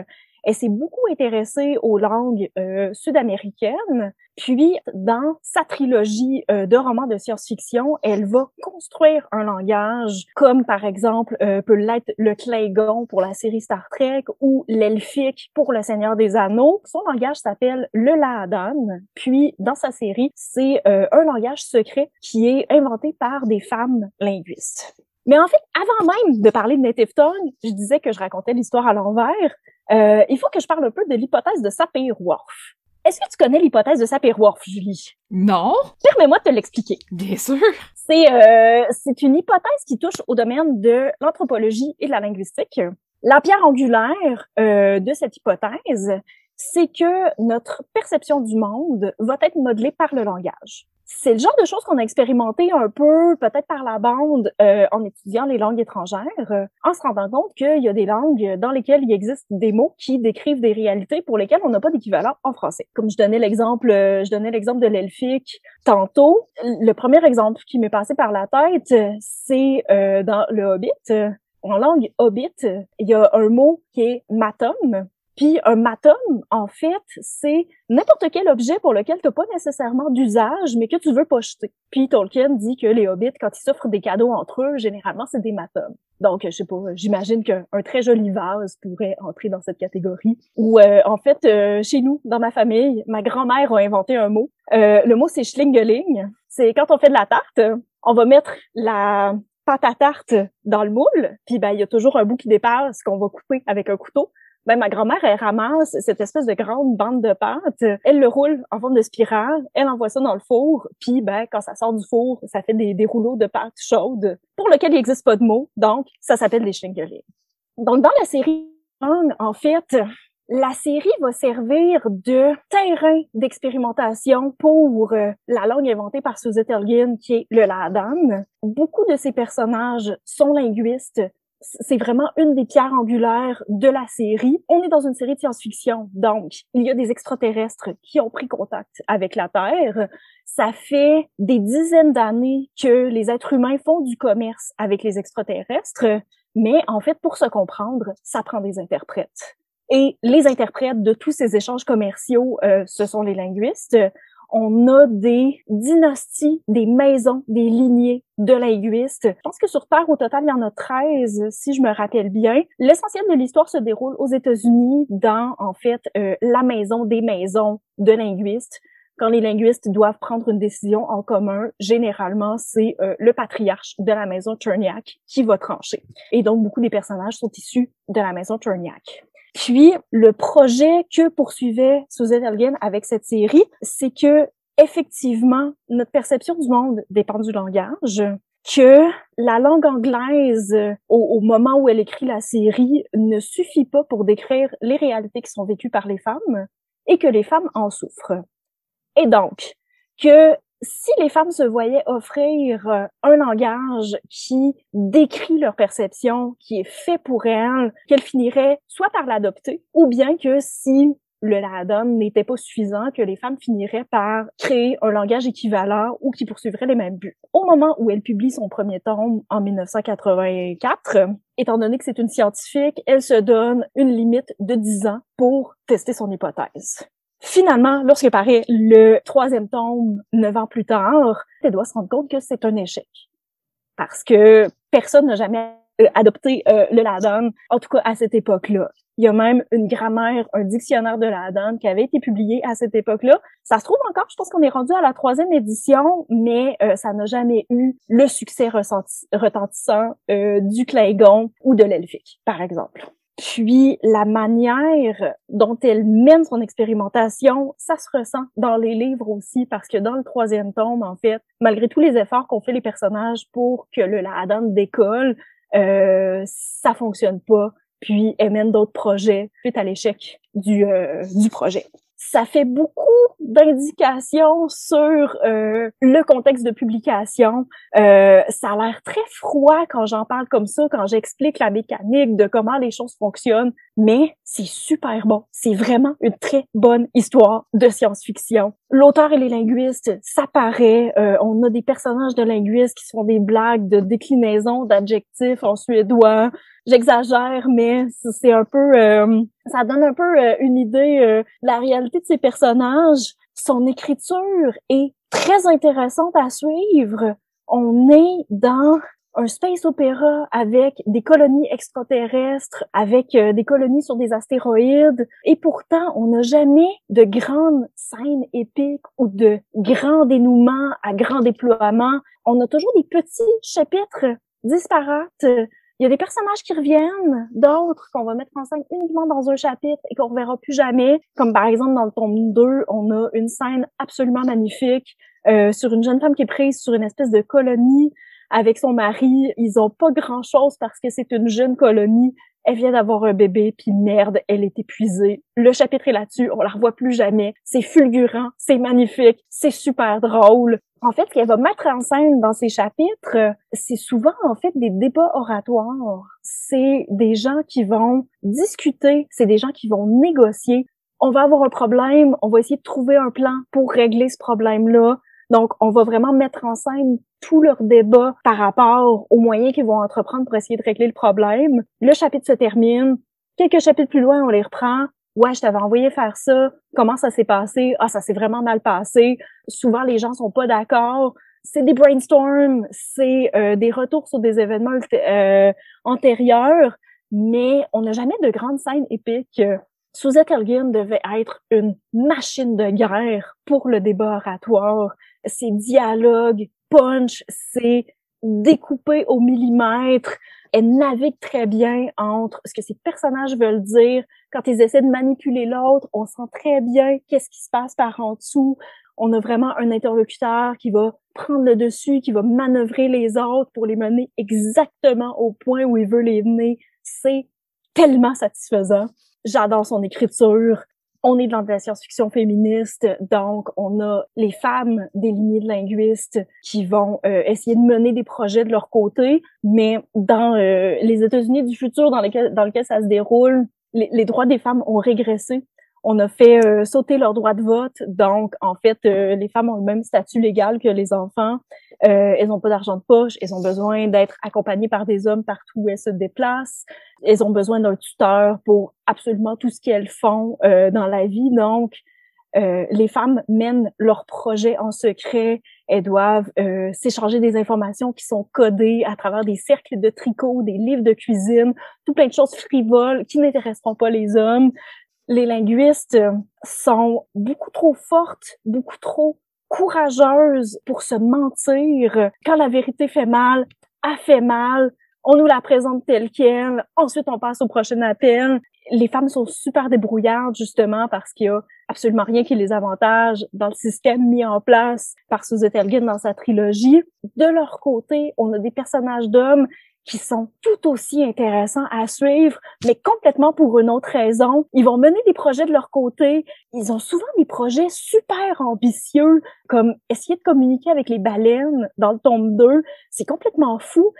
F: Elle s'est beaucoup intéressée aux langues euh, sud-américaines. Puis, dans sa trilogie euh, de romans de science-fiction, elle va construire un langage comme, par exemple, euh, peut l'être le Klingon pour la série Star Trek ou l'elfique pour Le Seigneur des Anneaux. Son langage s'appelle le Laadan. Puis, dans sa série, c'est un langage secret qui est inventé par des femmes linguistes. Mais en fait, avant même de parler de Native Tongue, je disais que je racontais l'histoire à l'envers. Euh, il faut que je parle un peu de l'hypothèse de Sapir-Whorf. Est-ce que tu connais l'hypothèse de Sapir-Whorf, Julie?
A: Non.
F: Permets-moi de te l'expliquer.
A: Bien sûr.
F: C'est euh, c'est une hypothèse qui touche au domaine de l'anthropologie et de la linguistique. La pierre angulaire euh, de cette hypothèse, c'est que notre perception du monde va être modelée par le langage c'est le genre de choses qu'on a expérimenté un peu, peut-être par la bande, euh, en étudiant les langues étrangères, euh, en se rendant compte qu'il y a des langues dans lesquelles il existe des mots qui décrivent des réalités pour lesquelles on n'a pas d'équivalent en français. Comme je donnais l'exemple, euh, je donnais l'exemple de l'elfique tantôt. Le premier exemple qui m'est passé par la tête, c'est dans le Hobbit. En langue Hobbit, il y a un mot qui est matum, Puis un matum, en fait, c'est n'importe quel objet pour lequel tu n'as pas nécessairement d'usage, mais que tu veux pas jeter. Puis Tolkien dit que les hobbits, quand ils s'offrent des cadeaux entre eux, généralement, c'est des matums. Donc, je sais pas, j'imagine qu'un très joli vase pourrait entrer dans cette catégorie. Ou euh, en fait, euh, chez nous, dans ma famille, ma grand-mère a inventé un mot. Euh, le mot, c'est schlingeling. C'est quand on fait de la tarte, on va mettre la pâte à tarte dans le moule, puis ben il y a toujours un bout qui dépasse qu'on va couper avec un couteau ben, ma grand-mère, elle ramasse cette espèce de grande bande de pâte, elle le roule en forme de spirale, elle envoie ça dans le four, puis ben, quand ça sort du four, ça fait des, rouleaux de pâte chaude, pour lequel il n'existe pas de mots, donc ça s'appelle des schlingerings. Donc, dans la série, en fait, la série va servir de terrain d'expérimentation pour euh, la langue inventée par Suzette Elgin, qui est le Ladan. Beaucoup de ces personnages sont linguistes, c'est vraiment une des pierres angulaires de la série. On est dans une série de science-fiction, donc il y a des extraterrestres qui ont pris contact avec la Terre. Ça fait des dizaines d'années que les êtres humains font du commerce avec les extraterrestres, mais en fait, pour se comprendre, ça prend des interprètes. Et les interprètes de tous ces échanges commerciaux, euh, ce sont les linguistes on a des dynasties, des maisons, des lignées de linguistes. Je pense que sur Terre, au total, il y en a 13, si je me rappelle bien. L'essentiel de l'histoire se déroule aux États-Unis dans, en fait, euh, la maison des maisons de linguistes. Quand les linguistes doivent prendre une décision en commun, généralement, c'est euh, le patriarche de la maison Turniak qui va trancher. Et donc, beaucoup des personnages sont issus de la maison Turniak. Puis, le projet que poursuivait Suzette Elgin avec cette série, c'est que, effectivement, notre perception du monde dépend du langage, que la langue anglaise, au, moment où elle écrit la série, ne suffit pas pour décrire les réalités qui sont vécues par les femmes et que les femmes en souffrent. Et donc, que si les femmes se voyaient offrir euh, un langage qui décrit leur perception, qui est fait pour elles, qu'elles finiraient soit par l'adopter, ou bien que si le LADOM n'était pas suffisant, que les femmes finiraient par créer un langage équivalent ou qui poursuivrait les mêmes buts. Au moment où elle publie son premier tome en 1984, étant donné que c'est une scientifique, elle se donne une limite de 10 ans pour tester son hypothèse. Finalement, lorsque paraît le troisième tome, neuf ans plus tard, elle doit se rendre compte que c'est un échec. Parce que personne n'a jamais euh, adopté euh, le Ladan, en tout cas à cette époque-là. Il y a même une grammaire, un dictionnaire de Ladan qui avait été publié à cette époque-là. Ça se trouve encore, je pense qu'on est rendu à la troisième édition, mais euh, ça n'a jamais eu le succès retentissant du Claygon ou de l'Elfique, par exemple. Puis la manière dont elle mène son expérimentation, ça se ressent dans les livres aussi, parce que dans le troisième tome, en fait, malgré tous les efforts qu'ont fait les personnages pour que le Ladan décolle, euh, ça fonctionne pas. Puis elle mène d'autres projets suite à l'échec du, euh, du projet ça fait beaucoup d'indications sur euh, le contexte de publication. Euh, ça a l'air très froid quand j'en parle comme ça, quand j'explique la mécanique de comment les choses fonctionnent, mais c'est super bon. C'est vraiment une très bonne histoire de science-fiction. L'auteur et les linguistes, ça paraît. Euh, on a des personnages de linguistes qui font des blagues de déclinaison d'adjectifs en suédois. J'exagère, mais c'est un peu, euh, ça donne un peu euh, une idée euh, de la réalité de ces personnages. Son écriture est très intéressante à suivre. On est dans un space opéra avec des colonies extraterrestres, avec des colonies sur des astéroïdes, et pourtant on n'a jamais de grandes scènes épiques ou de grands dénouements à grand déploiement. On a toujours des petits chapitres disparates il y a des personnages qui reviennent, d'autres qu'on va mettre en scène uniquement dans un chapitre et qu'on reverra plus jamais. Comme par exemple dans le tome 2, on a une scène absolument magnifique euh, sur une jeune femme qui est prise sur une espèce de colonie avec son mari. Ils ont pas grand-chose parce que c'est une jeune colonie. Elle vient d'avoir un bébé, puis merde, elle est épuisée. Le chapitre est là-dessus, on la revoit plus jamais. C'est fulgurant, c'est magnifique, c'est super drôle. En fait, ce qu'elle va mettre en scène dans ces chapitres, c'est souvent en fait des débats oratoires. C'est des gens qui vont discuter, c'est des gens qui vont négocier. On va avoir un problème, on va essayer de trouver un plan pour régler ce problème-là. Donc, on va vraiment mettre en scène tout leur débat par rapport aux moyens qu'ils vont entreprendre pour essayer de régler le problème. Le chapitre se termine. Quelques chapitres plus loin, on les reprend. ouais, je t'avais envoyé faire ça, comment ça s'est passé? Ah, ça s'est vraiment mal passé. Souvent, les gens sont pas d'accord. C'est des brainstorms, c'est euh, des retours sur des événements euh, antérieurs, mais on n'a jamais de grandes scènes épiques. Suzette Elgin devait être une machine de guerre pour le débat oratoire. Ses dialogues, punch, c'est découpé au millimètre. Elle navigue très bien entre ce que ces personnages veulent dire. Quand ils essaient de manipuler l'autre, on sent très bien qu'est-ce qui se passe par en dessous. On a vraiment un interlocuteur qui va prendre le dessus, qui va manœuvrer les autres pour les mener exactement au point où il veut les mener. C'est tellement satisfaisant. J'adore son écriture. On est dans de la science-fiction féministe, donc on a les femmes des lignées de linguistes qui vont euh, essayer de mener des projets de leur côté, mais dans euh, les États-Unis du futur dans lequel, dans lequel ça se déroule, les, les droits des femmes ont régressé on a fait euh, sauter leur droit de vote. Donc, en fait, euh, les femmes ont le même statut légal que les enfants. Euh, elles n'ont pas d'argent de poche. Elles ont besoin d'être accompagnées par des hommes partout où elles se déplacent. Elles ont besoin d'un tuteur pour absolument tout ce qu'elles font dans la vie. Donc, les femmes mènent leurs projets en secret. Elles doivent s'échanger des informations qui sont codées à travers des cercles de tricot, des livres de cuisine, tout plein de choses frivoles qui n'intéresseront pas les hommes les linguistes sont beaucoup trop fortes, beaucoup trop courageuses pour se mentir. Quand la vérité fait mal, a fait mal, on nous la présente telle qu'elle, ensuite on passe au prochain appel. Les femmes sont super débrouillardes justement parce qu'il y a absolument rien qui les avantage dans le système mis en place par Suzette Elgin dans sa trilogie. De leur côté, on a des personnages d'hommes qui sont tout aussi intéressants à suivre, mais complètement pour une autre raison. Ils vont mener des projets de leur côté. Ils ont souvent des projets super ambitieux, comme essayer de communiquer avec les baleines dans le tome 2. C'est complètement fou.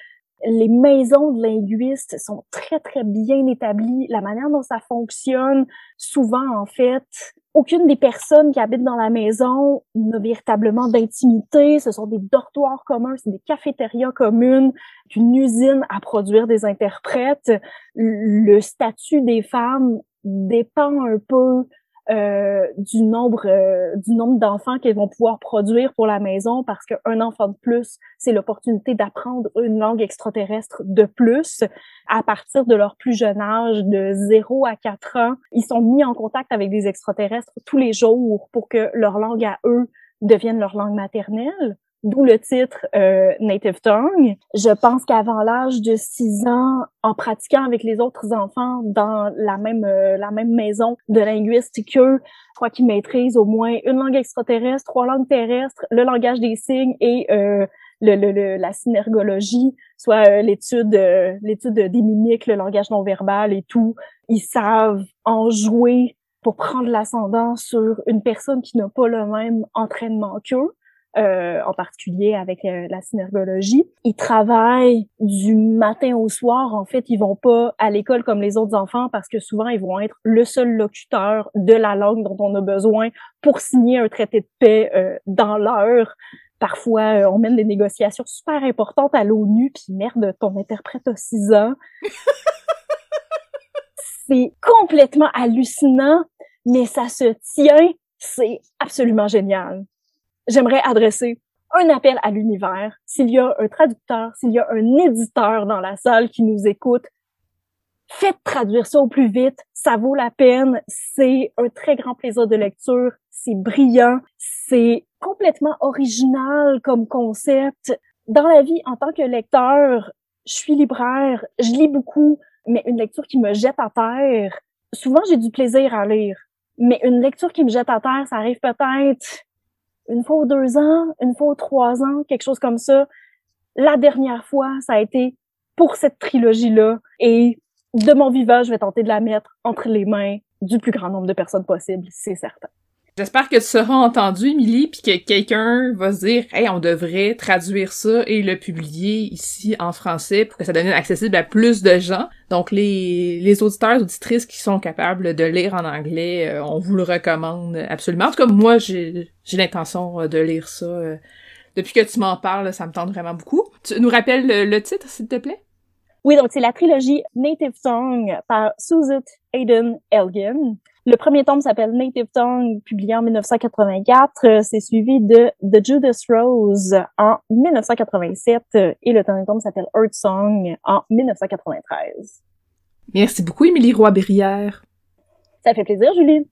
F: Les maisons de linguistes sont très, très bien établies. La manière dont ça fonctionne, souvent, en fait, aucune des personnes qui habitent dans la maison n'a véritablement d'intimité. Ce sont des dortoirs communs, c'est des cafétérias communes, une usine à produire des interprètes. Le statut des femmes dépend un peu euh, du nombre euh, du nombre d'enfants qu'elles vont pouvoir produire pour la maison parce qu'un enfant de plus, c'est l'opportunité d'apprendre une langue extraterrestre de plus à partir de leur plus jeune âge, de 0 à 4 ans. Ils sont mis en contact avec des extraterrestres tous les jours pour que leur langue à eux devienne leur langue maternelle d'où le titre euh, Native Tongue. Je pense qu'avant l'âge de 6 ans, en pratiquant avec les autres enfants dans la même euh, la même maison de linguistes qu'eux, je crois qu'ils maîtrisent au moins une langue extraterrestre, trois langues terrestres, le langage des signes et euh, le, le, la synergologie, soit l'étude l'étude des mimiques, le langage non verbal et tout. Ils savent en jouer pour prendre l'ascendant sur une personne qui n'a pas le même entraînement qu'eux. Euh, en particulier avec euh, la synergologie. Ils travaillent du matin au soir. En fait, ils vont pas à l'école comme les autres enfants parce que souvent, ils vont être le seul locuteur de la langue dont on a besoin pour signer un traité de paix euh, dans l'heure. Parfois, on mène des négociations super importantes à l'ONU, puis merde, ton interprète a six ans. [LAUGHS] C'est complètement hallucinant, mais ça se tient. C'est absolument génial j'aimerais adresser un appel à l'univers. S'il y a un traducteur, s'il y a un éditeur dans la salle qui nous écoute, faites traduire ça au plus vite. Ça vaut la peine. C'est un très grand plaisir de lecture. C'est brillant. C'est complètement original comme concept. Dans la vie, en tant que lecteur, je suis libraire, je lis beaucoup, mais une lecture qui me jette à terre, souvent j'ai du plaisir à lire. Mais une lecture qui me jette à terre, ça arrive peut-être une fois ou deux ans, une fois ou trois ans, quelque chose comme ça. La dernière fois, ça a été pour cette trilogie-là. Et de mon vivant, je vais tenter de la mettre entre les mains du plus grand nombre de personnes possible, c'est certain.
A: J'espère que tu seras entendu, Émilie, puis que quelqu'un va se dire Hey, on devrait traduire ça et le publier ici en français pour que ça devienne accessible à plus de gens. Donc les, les auditeurs, auditrices qui sont capables de lire en anglais, euh, on vous le recommande absolument. En tout cas, moi, j'ai l'intention euh, de lire ça. Euh, depuis que tu m'en parles, ça me tente vraiment beaucoup. Tu nous rappelles le, titre, s'il te plaît?
F: Oui, donc c'est la trilogie Native Song par Suzette Aidan Elgin. Le premier tome s'appelle Native Tongue, publié en 1984. C'est suivi de The Judas Rose en 1987 et le dernier tome s'appelle Earth Song en 1993.
A: Merci beaucoup, Émilie Roy-Berrière.
F: Ça fait plaisir, Julie.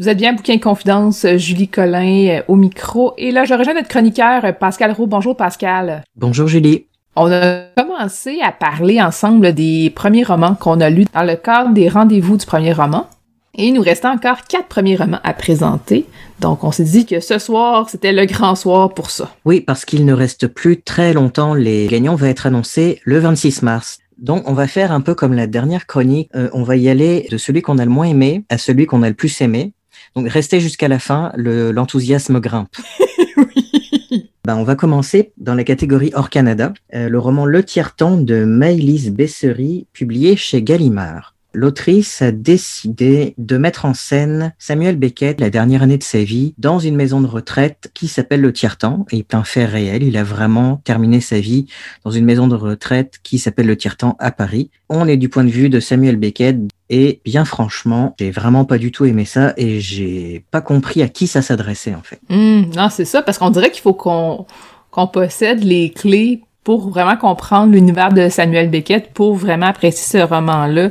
A: Vous êtes bien Bouquin Confidence, Julie Collin euh, au micro. Et là, je rejoins notre chroniqueur euh, Pascal Roux. Bonjour Pascal.
G: Bonjour Julie.
A: On a commencé à parler ensemble des premiers romans qu'on a lus dans le cadre des rendez-vous du premier roman. Et il nous restait encore quatre premiers romans à présenter. Donc, on s'est dit que ce soir, c'était le grand soir pour ça.
G: Oui, parce qu'il ne reste plus très longtemps. Les gagnants vont être annoncés le 26 mars. Donc, on va faire un peu comme la dernière chronique. Euh, on va y aller de celui qu'on a le moins aimé à celui qu'on a le plus aimé. Donc restez jusqu'à la fin, l'enthousiasme grimpe. [LAUGHS] oui. Ben, on va commencer dans la catégorie hors Canada, euh, le roman Le Tiers-Temps de Maëlys Bessery, publié chez Gallimard. L'autrice a décidé de mettre en scène Samuel Beckett, la dernière année de sa vie, dans une maison de retraite qui s'appelle le Tiers-Temps, et un fait réel. Il a vraiment terminé sa vie dans une maison de retraite qui s'appelle le Tiers-Temps à Paris. On est du point de vue de Samuel Beckett, et bien franchement, j'ai vraiment pas du tout aimé ça, et j'ai pas compris à qui ça s'adressait, en fait.
A: Mmh, non, c'est ça, parce qu'on dirait qu'il faut qu'on qu'on possède les clés pour vraiment comprendre l'univers de Samuel Beckett, pour vraiment apprécier ce roman-là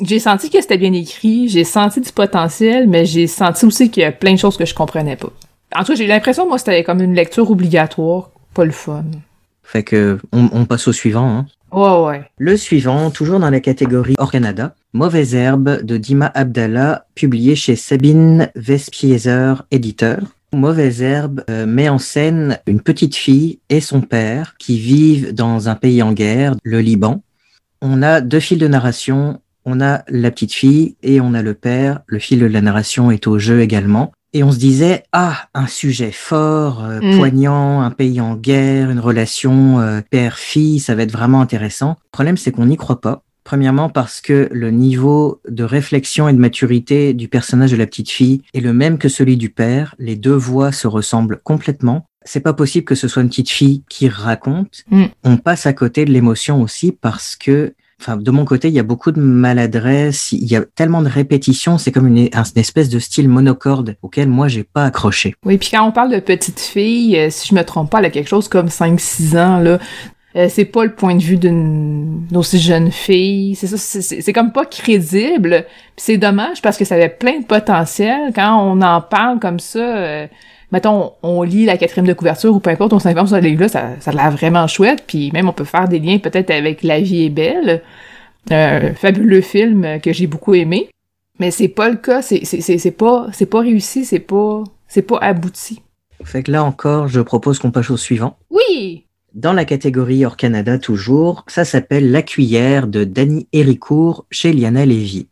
A: j'ai senti que c'était bien écrit, j'ai senti du potentiel, mais j'ai senti aussi qu'il y a plein de choses que je comprenais pas. En tout cas, j'ai l'impression, moi, c'était comme une lecture obligatoire, pas le fun.
G: Fait que, on, passe au suivant, hein.
A: Ouais, ouais.
G: Le suivant, toujours dans la catégorie hors Canada, Mauvaise herbe de Dima Abdallah, publié chez Sabine Vespieser, éditeur. Mauvaise herbe euh, met en scène une petite fille et son père qui vivent dans un pays en guerre, le Liban. On a deux fils de narration on a la petite fille et on a le père. Le fil de la narration est au jeu également. Et on se disait, ah, un sujet fort, euh, mm. poignant, un pays en guerre, une relation euh, père-fille, ça va être vraiment intéressant. Le problème, c'est qu'on n'y croit pas. Premièrement parce que le niveau de réflexion et de maturité du personnage de la petite fille est le même que celui du père. Les deux voix se ressemblent complètement. C'est pas possible que ce soit une petite fille qui raconte. Mm. On passe à côté de l'émotion aussi parce que Enfin, de mon côté, il y a beaucoup de maladresse, il y a tellement de répétitions, c'est comme une, espèce de style monocorde auquel moi j'ai pas accroché.
A: Oui, puis quand on parle de petite fille, euh, si je me trompe pas, elle a quelque chose comme 5-6 ans, là. Euh, c'est pas le point de vue d'une aussi jeune fille. C'est ça, c'est comme pas crédible. c'est dommage parce que ça avait plein de potentiel. Quand on en parle comme ça, euh, mettons, on lit la quatrième de couverture ou peu importe, on s'informe sur ce livre-là, ça, ça a l'air vraiment chouette, puis même on peut faire des liens peut-être avec La vie est belle, un fabuleux film que j'ai beaucoup aimé, mais c'est pas le cas, c'est, pas, pas réussi, c'est pas, pas abouti.
G: Fait que là encore, je propose qu'on passe au suivant.
A: Oui!
G: Dans la catégorie hors Canada toujours, ça s'appelle La cuillère de Danny Héricourt chez Liana Lévy.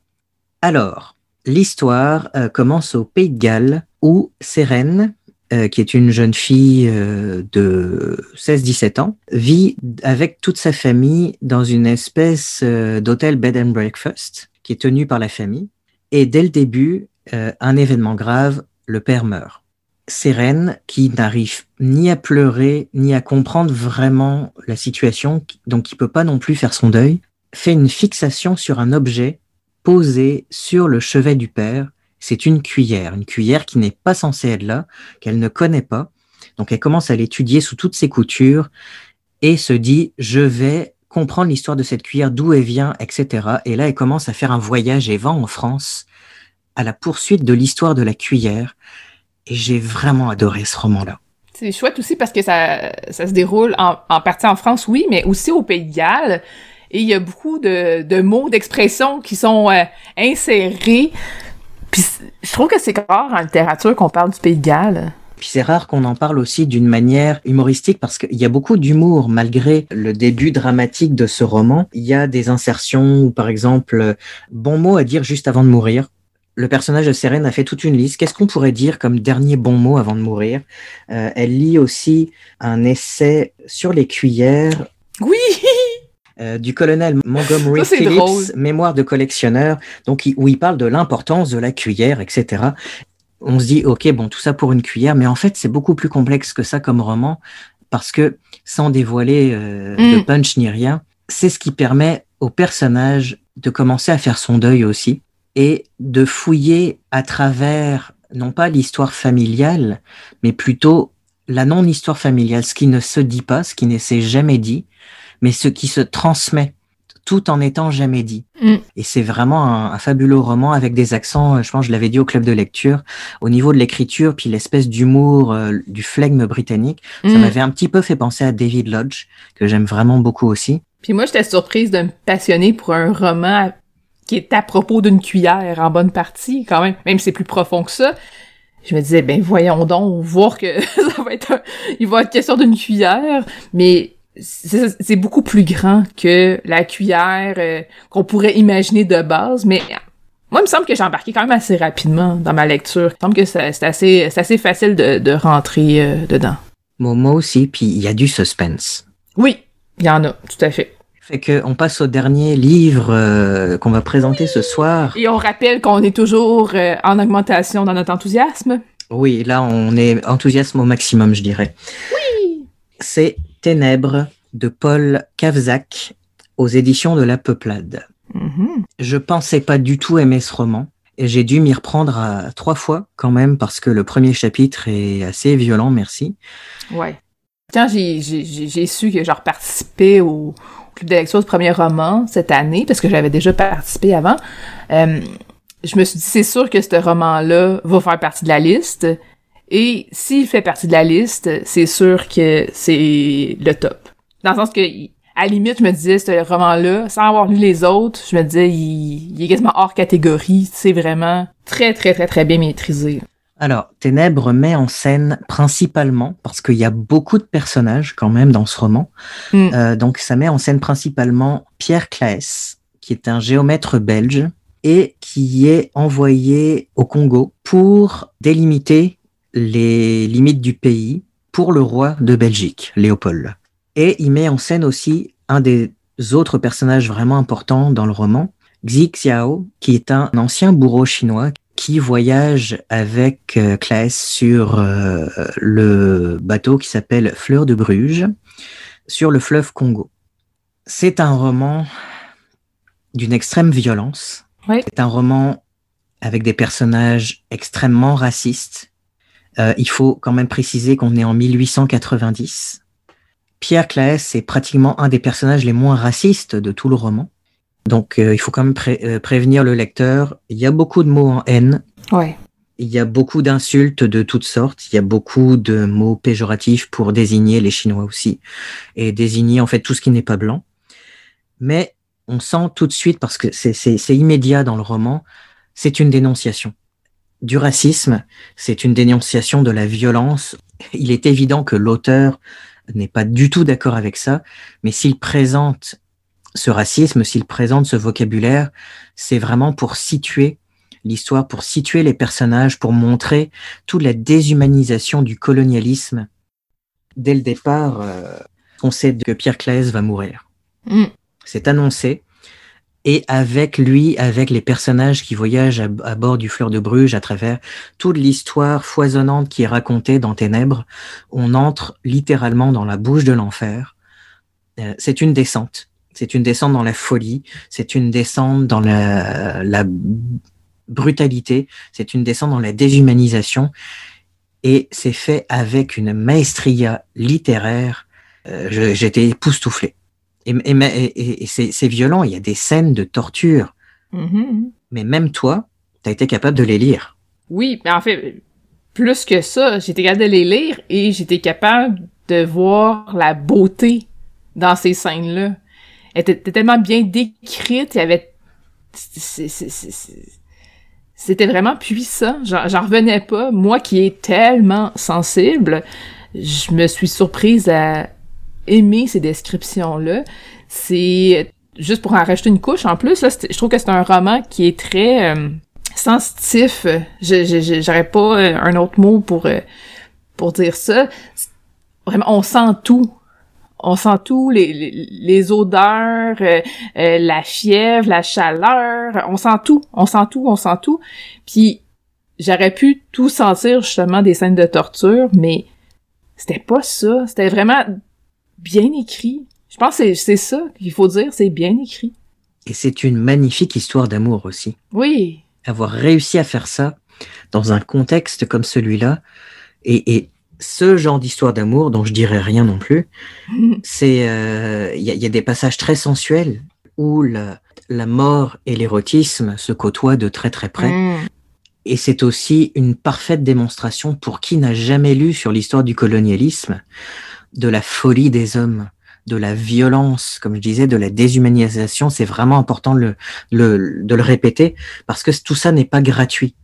G: Alors, l'histoire euh, commence au Pays de Galles où Sérène, euh, qui est une jeune fille euh, de 16-17 ans, vit avec toute sa famille dans une espèce euh, d'hôtel bed and breakfast qui est tenu par la famille. Et dès le début, un événement grave, le père meurt. Sérène, qui n'arrive ni à pleurer, ni à comprendre vraiment la situation, donc qui peut pas non plus faire son deuil, fait une fixation sur un objet posé sur le chevet du père c'est une cuillère, une cuillère qui n'est pas censée être là, qu'elle ne connaît pas. Donc elle commence à l'étudier sous toutes ses coutures et se dit, je vais comprendre l'histoire de cette cuillère, d'où elle vient, etc. Et là, elle commence à faire un voyage et va en France à la poursuite de l'histoire de la cuillère. Et j'ai vraiment adoré ce roman-là.
A: C'est chouette aussi parce que ça, se déroule en, partie en France, oui, mais aussi au Pays de Galles. Et il y a beaucoup de, mots, d'expressions qui sont euh, insérés puis je trouve que c'est rare en littérature qu'on parle du Pays de Galles.
G: Puis c'est rare qu'on en parle aussi d'une manière humoristique parce qu'il y a beaucoup d'humour malgré le début dramatique de ce roman. Il y a des insertions ou par exemple, bon mot à dire juste avant de mourir. Le personnage de Sérène a fait toute une liste. Qu'est-ce qu'on pourrait dire comme dernier bon mot avant de mourir? Euh, Elle lit aussi un essai sur les cuillères.
A: Oui
G: euh, du colonel Montgomery Phillips, Mémoire de collectionneur, donc où il parle de l'importance de la cuillère, etc. on se dit, ok, bon, tout ça pour une cuillère, mais en fait, c'est beaucoup plus complexe que ça comme roman, parce que sans dévoiler euh, de
A: Mm.
G: punch ni rien, c'est ce qui permet au personnage de commencer à faire son deuil aussi et de fouiller à travers non pas l'histoire familiale, mais plutôt la non-histoire familiale, ce qui ne se dit pas, ce qui ne s'est jamais dit, mais ce qui se transmet tout en étant jamais dit.
A: Mm.
G: Et c'est vraiment un, un fabuleux roman avec des accents, euh, je pense, je l'avais dit au club de lecture, au niveau de l'écriture, puis l'espèce d'humour, euh, du flegme britannique, ça
A: Mm.
G: m'avait un petit peu fait penser à David Lodge, que j'aime vraiment beaucoup aussi.
A: Puis moi, j'étais surprise de me passionner pour un roman qui est à propos d'une cuillère en bonne partie, quand même. Même si c'est plus profond que ça. Je me disais, ben voyons donc, voir que [LAUGHS] ça va être un- il va être question d'une cuillère, mais c'est beaucoup plus grand que la cuillère euh, qu'on pourrait imaginer de base, mais moi, il me semble que j'ai embarqué quand même assez rapidement dans ma lecture. Il me semble que c'est assez, assez facile de, de rentrer euh, dedans.
G: Moi, moi aussi, puis il y a du suspense.
A: Oui, il y en a, tout à fait.
G: Fait que on passe au dernier livre euh, qu'on va présenter ce soir.
A: Et on rappelle qu'on est toujours en augmentation dans notre enthousiasme.
G: Oui, là on est enthousiasme au maximum, je dirais.
A: Oui.
G: C'est Ténèbres de Paul Cavzac aux éditions de La Peuplade.
A: Mhm.
G: Je pensais pas du tout aimer ce roman et j'ai dû m'y reprendre à trois fois quand même parce que le premier chapitre est assez violent, merci.
A: Ouais. Quand j'ai, su que je participais au club de lecture du premier roman cette année, parce que j'avais déjà participé avant, euh, je me suis dit, c'est sûr que ce roman-là va faire partie de la liste. Et s'il fait partie de la liste, c'est sûr que c'est le top. Dans le sens que, à la limite, je me disais, ce roman-là, sans avoir lu les autres, je me disais, il, il est quasiment hors catégorie. C'est vraiment très, très, très, très bien maîtrisé.
G: Alors, Ténèbres met en scène principalement, parce qu'il y a beaucoup de personnages quand même dans ce roman,
A: Mm.
G: euh, donc ça met en scène principalement Pierre Claes, qui est un géomètre belge et qui est envoyé au Congo pour délimiter les limites du pays pour le roi de Belgique, Léopold. Et il met en scène aussi un des autres personnages vraiment importants dans le roman, Xi Xiao, qui est un ancien bourreau chinois qui voyage avec euh, Claes sur euh, le bateau qui s'appelle Fleur de Bruges sur le fleuve Congo. C'est un roman d'une extrême violence.
A: Ouais.
G: C'est un roman avec des personnages extrêmement racistes. Euh, il faut quand même préciser qu'on est en 1890. Pierre Claes est pratiquement un des personnages les moins racistes de tout le roman. Donc euh, il faut quand même pré- euh, prévenir le lecteur. Il y a beaucoup de mots en haine.
A: Ouais.
G: Il y a beaucoup d'insultes de toutes sortes. Il y a beaucoup de mots péjoratifs pour désigner les Chinois aussi et désigner en fait tout ce qui n'est pas blanc. Mais on sent tout de suite parce que c'est immédiat dans le roman. C'est une dénonciation du racisme. C'est une dénonciation de la violence. Il est évident que l'auteur n'est pas du tout d'accord avec ça, mais s'il présente ce racisme, s'il présente ce vocabulaire, c'est vraiment pour situer l'histoire, pour situer les personnages, pour montrer toute la déshumanisation du colonialisme. Dès le départ, euh, on sait que Pierre Claes va mourir.
A: Mm.
G: C'est annoncé. Et avec lui, avec les personnages qui voyagent à, bord du Fleur de Bruges à travers toute l'histoire foisonnante qui est racontée dans Ténèbres, on entre littéralement dans la bouche de l'enfer. Euh, c'est une descente. C'est une descente dans la folie. C'est une descente dans la, brutalité. C'est une descente dans la déshumanisation. Et c'est fait avec une maestria littéraire. Euh, J'étais époustouflé. Et, et, et, et c'est violent. Il y a des scènes de torture.
A: Mhm.
G: Mais même toi, tu as été capable de les lire.
A: Oui, mais en fait, plus que ça, j'étais capable de les lire et j'étais capable de voir la beauté dans ces scènes-là. Elle était tellement bien décrite, il y avait... C'était vraiment puissant, j'en revenais pas. Moi qui est tellement sensible, je me suis surprise à aimer ces descriptions-là. C'est juste pour en rajouter une couche en plus, là, je trouve que c'est un roman qui est très euh, sensitif. J'aurais pas euh, un autre mot pour euh, pour dire ça. Vraiment, on sent tout. On sent tout, les, les, les odeurs, euh, euh, la fièvre, la chaleur, on sent tout, on sent tout, on sent tout. Puis j'aurais pu tout sentir justement des scènes de torture, mais c'était pas ça. C'était vraiment bien écrit. Je pense que c'est ça qu'il faut dire, c'est bien écrit.
G: Et c'est une magnifique histoire d'amour aussi.
A: Oui.
G: Avoir réussi à faire ça dans un contexte comme celui-là, et, et, ce genre d'histoire d'amour, dont je dirais rien non plus, [LAUGHS] c'est il euh, y, a, y, a, des passages très sensuels où la, la mort et l'érotisme se côtoient de très très près. Mm. Et c'est aussi une parfaite démonstration pour qui n'a jamais lu sur l'histoire du colonialisme de la folie des hommes, de la violence, comme je disais, de la déshumanisation. C'est vraiment important de le, le, de le répéter parce que tout ça n'est pas gratuit.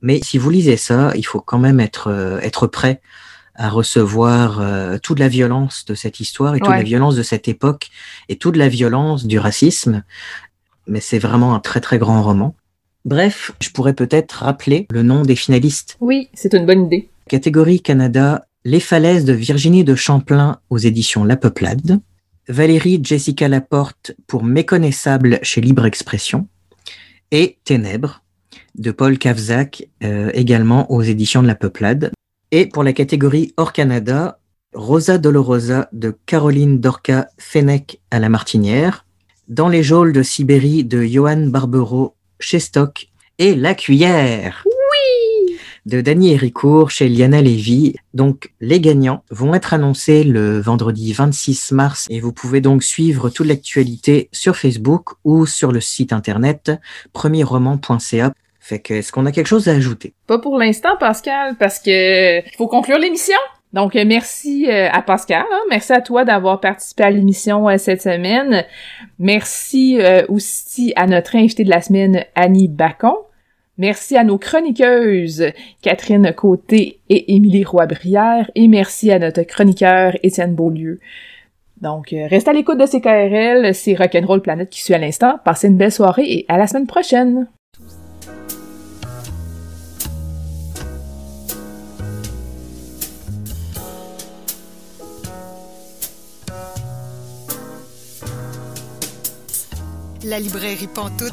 G: Mais si vous lisez ça, il faut quand même être, euh, être prêt à recevoir euh, toute la violence de cette histoire et toute ouais. la violence de cette époque et toute la violence du racisme. Mais c'est vraiment un très très grand roman. Bref, je pourrais peut-être rappeler le nom des finalistes.
A: Oui, c'est une bonne idée.
G: Catégorie Canada, Les falaises de Virginie de Champlain aux éditions La Peuplade. Valérie Jessica Laporte pour Méconnaissable chez Libre Expression. Et Ténèbres de Paul Kavzak, euh, également aux éditions de La Peuplade. Et pour la catégorie hors Canada, Rosa Dolorosa de Caroline Dorca Fennec à la Martinière, Dans les geôles de Sibérie de Johan Barbero chez Stock et La Cuillère de Danny Héricourt chez Liana Lévy. Donc les gagnants vont être annoncés le vendredi 26 mars et vous pouvez donc suivre toute l'actualité sur Facebook ou sur le site internet premierroman.ca. Fait que, est-ce qu'on a quelque chose à ajouter?
A: Pas pour l'instant, Pascal, parce que faut conclure l'émission. Donc, merci euh, à Pascal, hein? merci à toi d'avoir participé à l'émission euh, cette semaine. Merci euh, aussi à notre invité de la semaine, Annie Bacon. Merci à nos chroniqueuses, Catherine Côté et Émilie Roy-Brière. Et merci à notre chroniqueur, Étienne Beaulieu. Donc, restez à l'écoute de CKRL, c'est Rock'n'Roll Planète qui suit à l'instant. Passez une belle soirée et à la semaine prochaine!
E: La librairie Pantoute,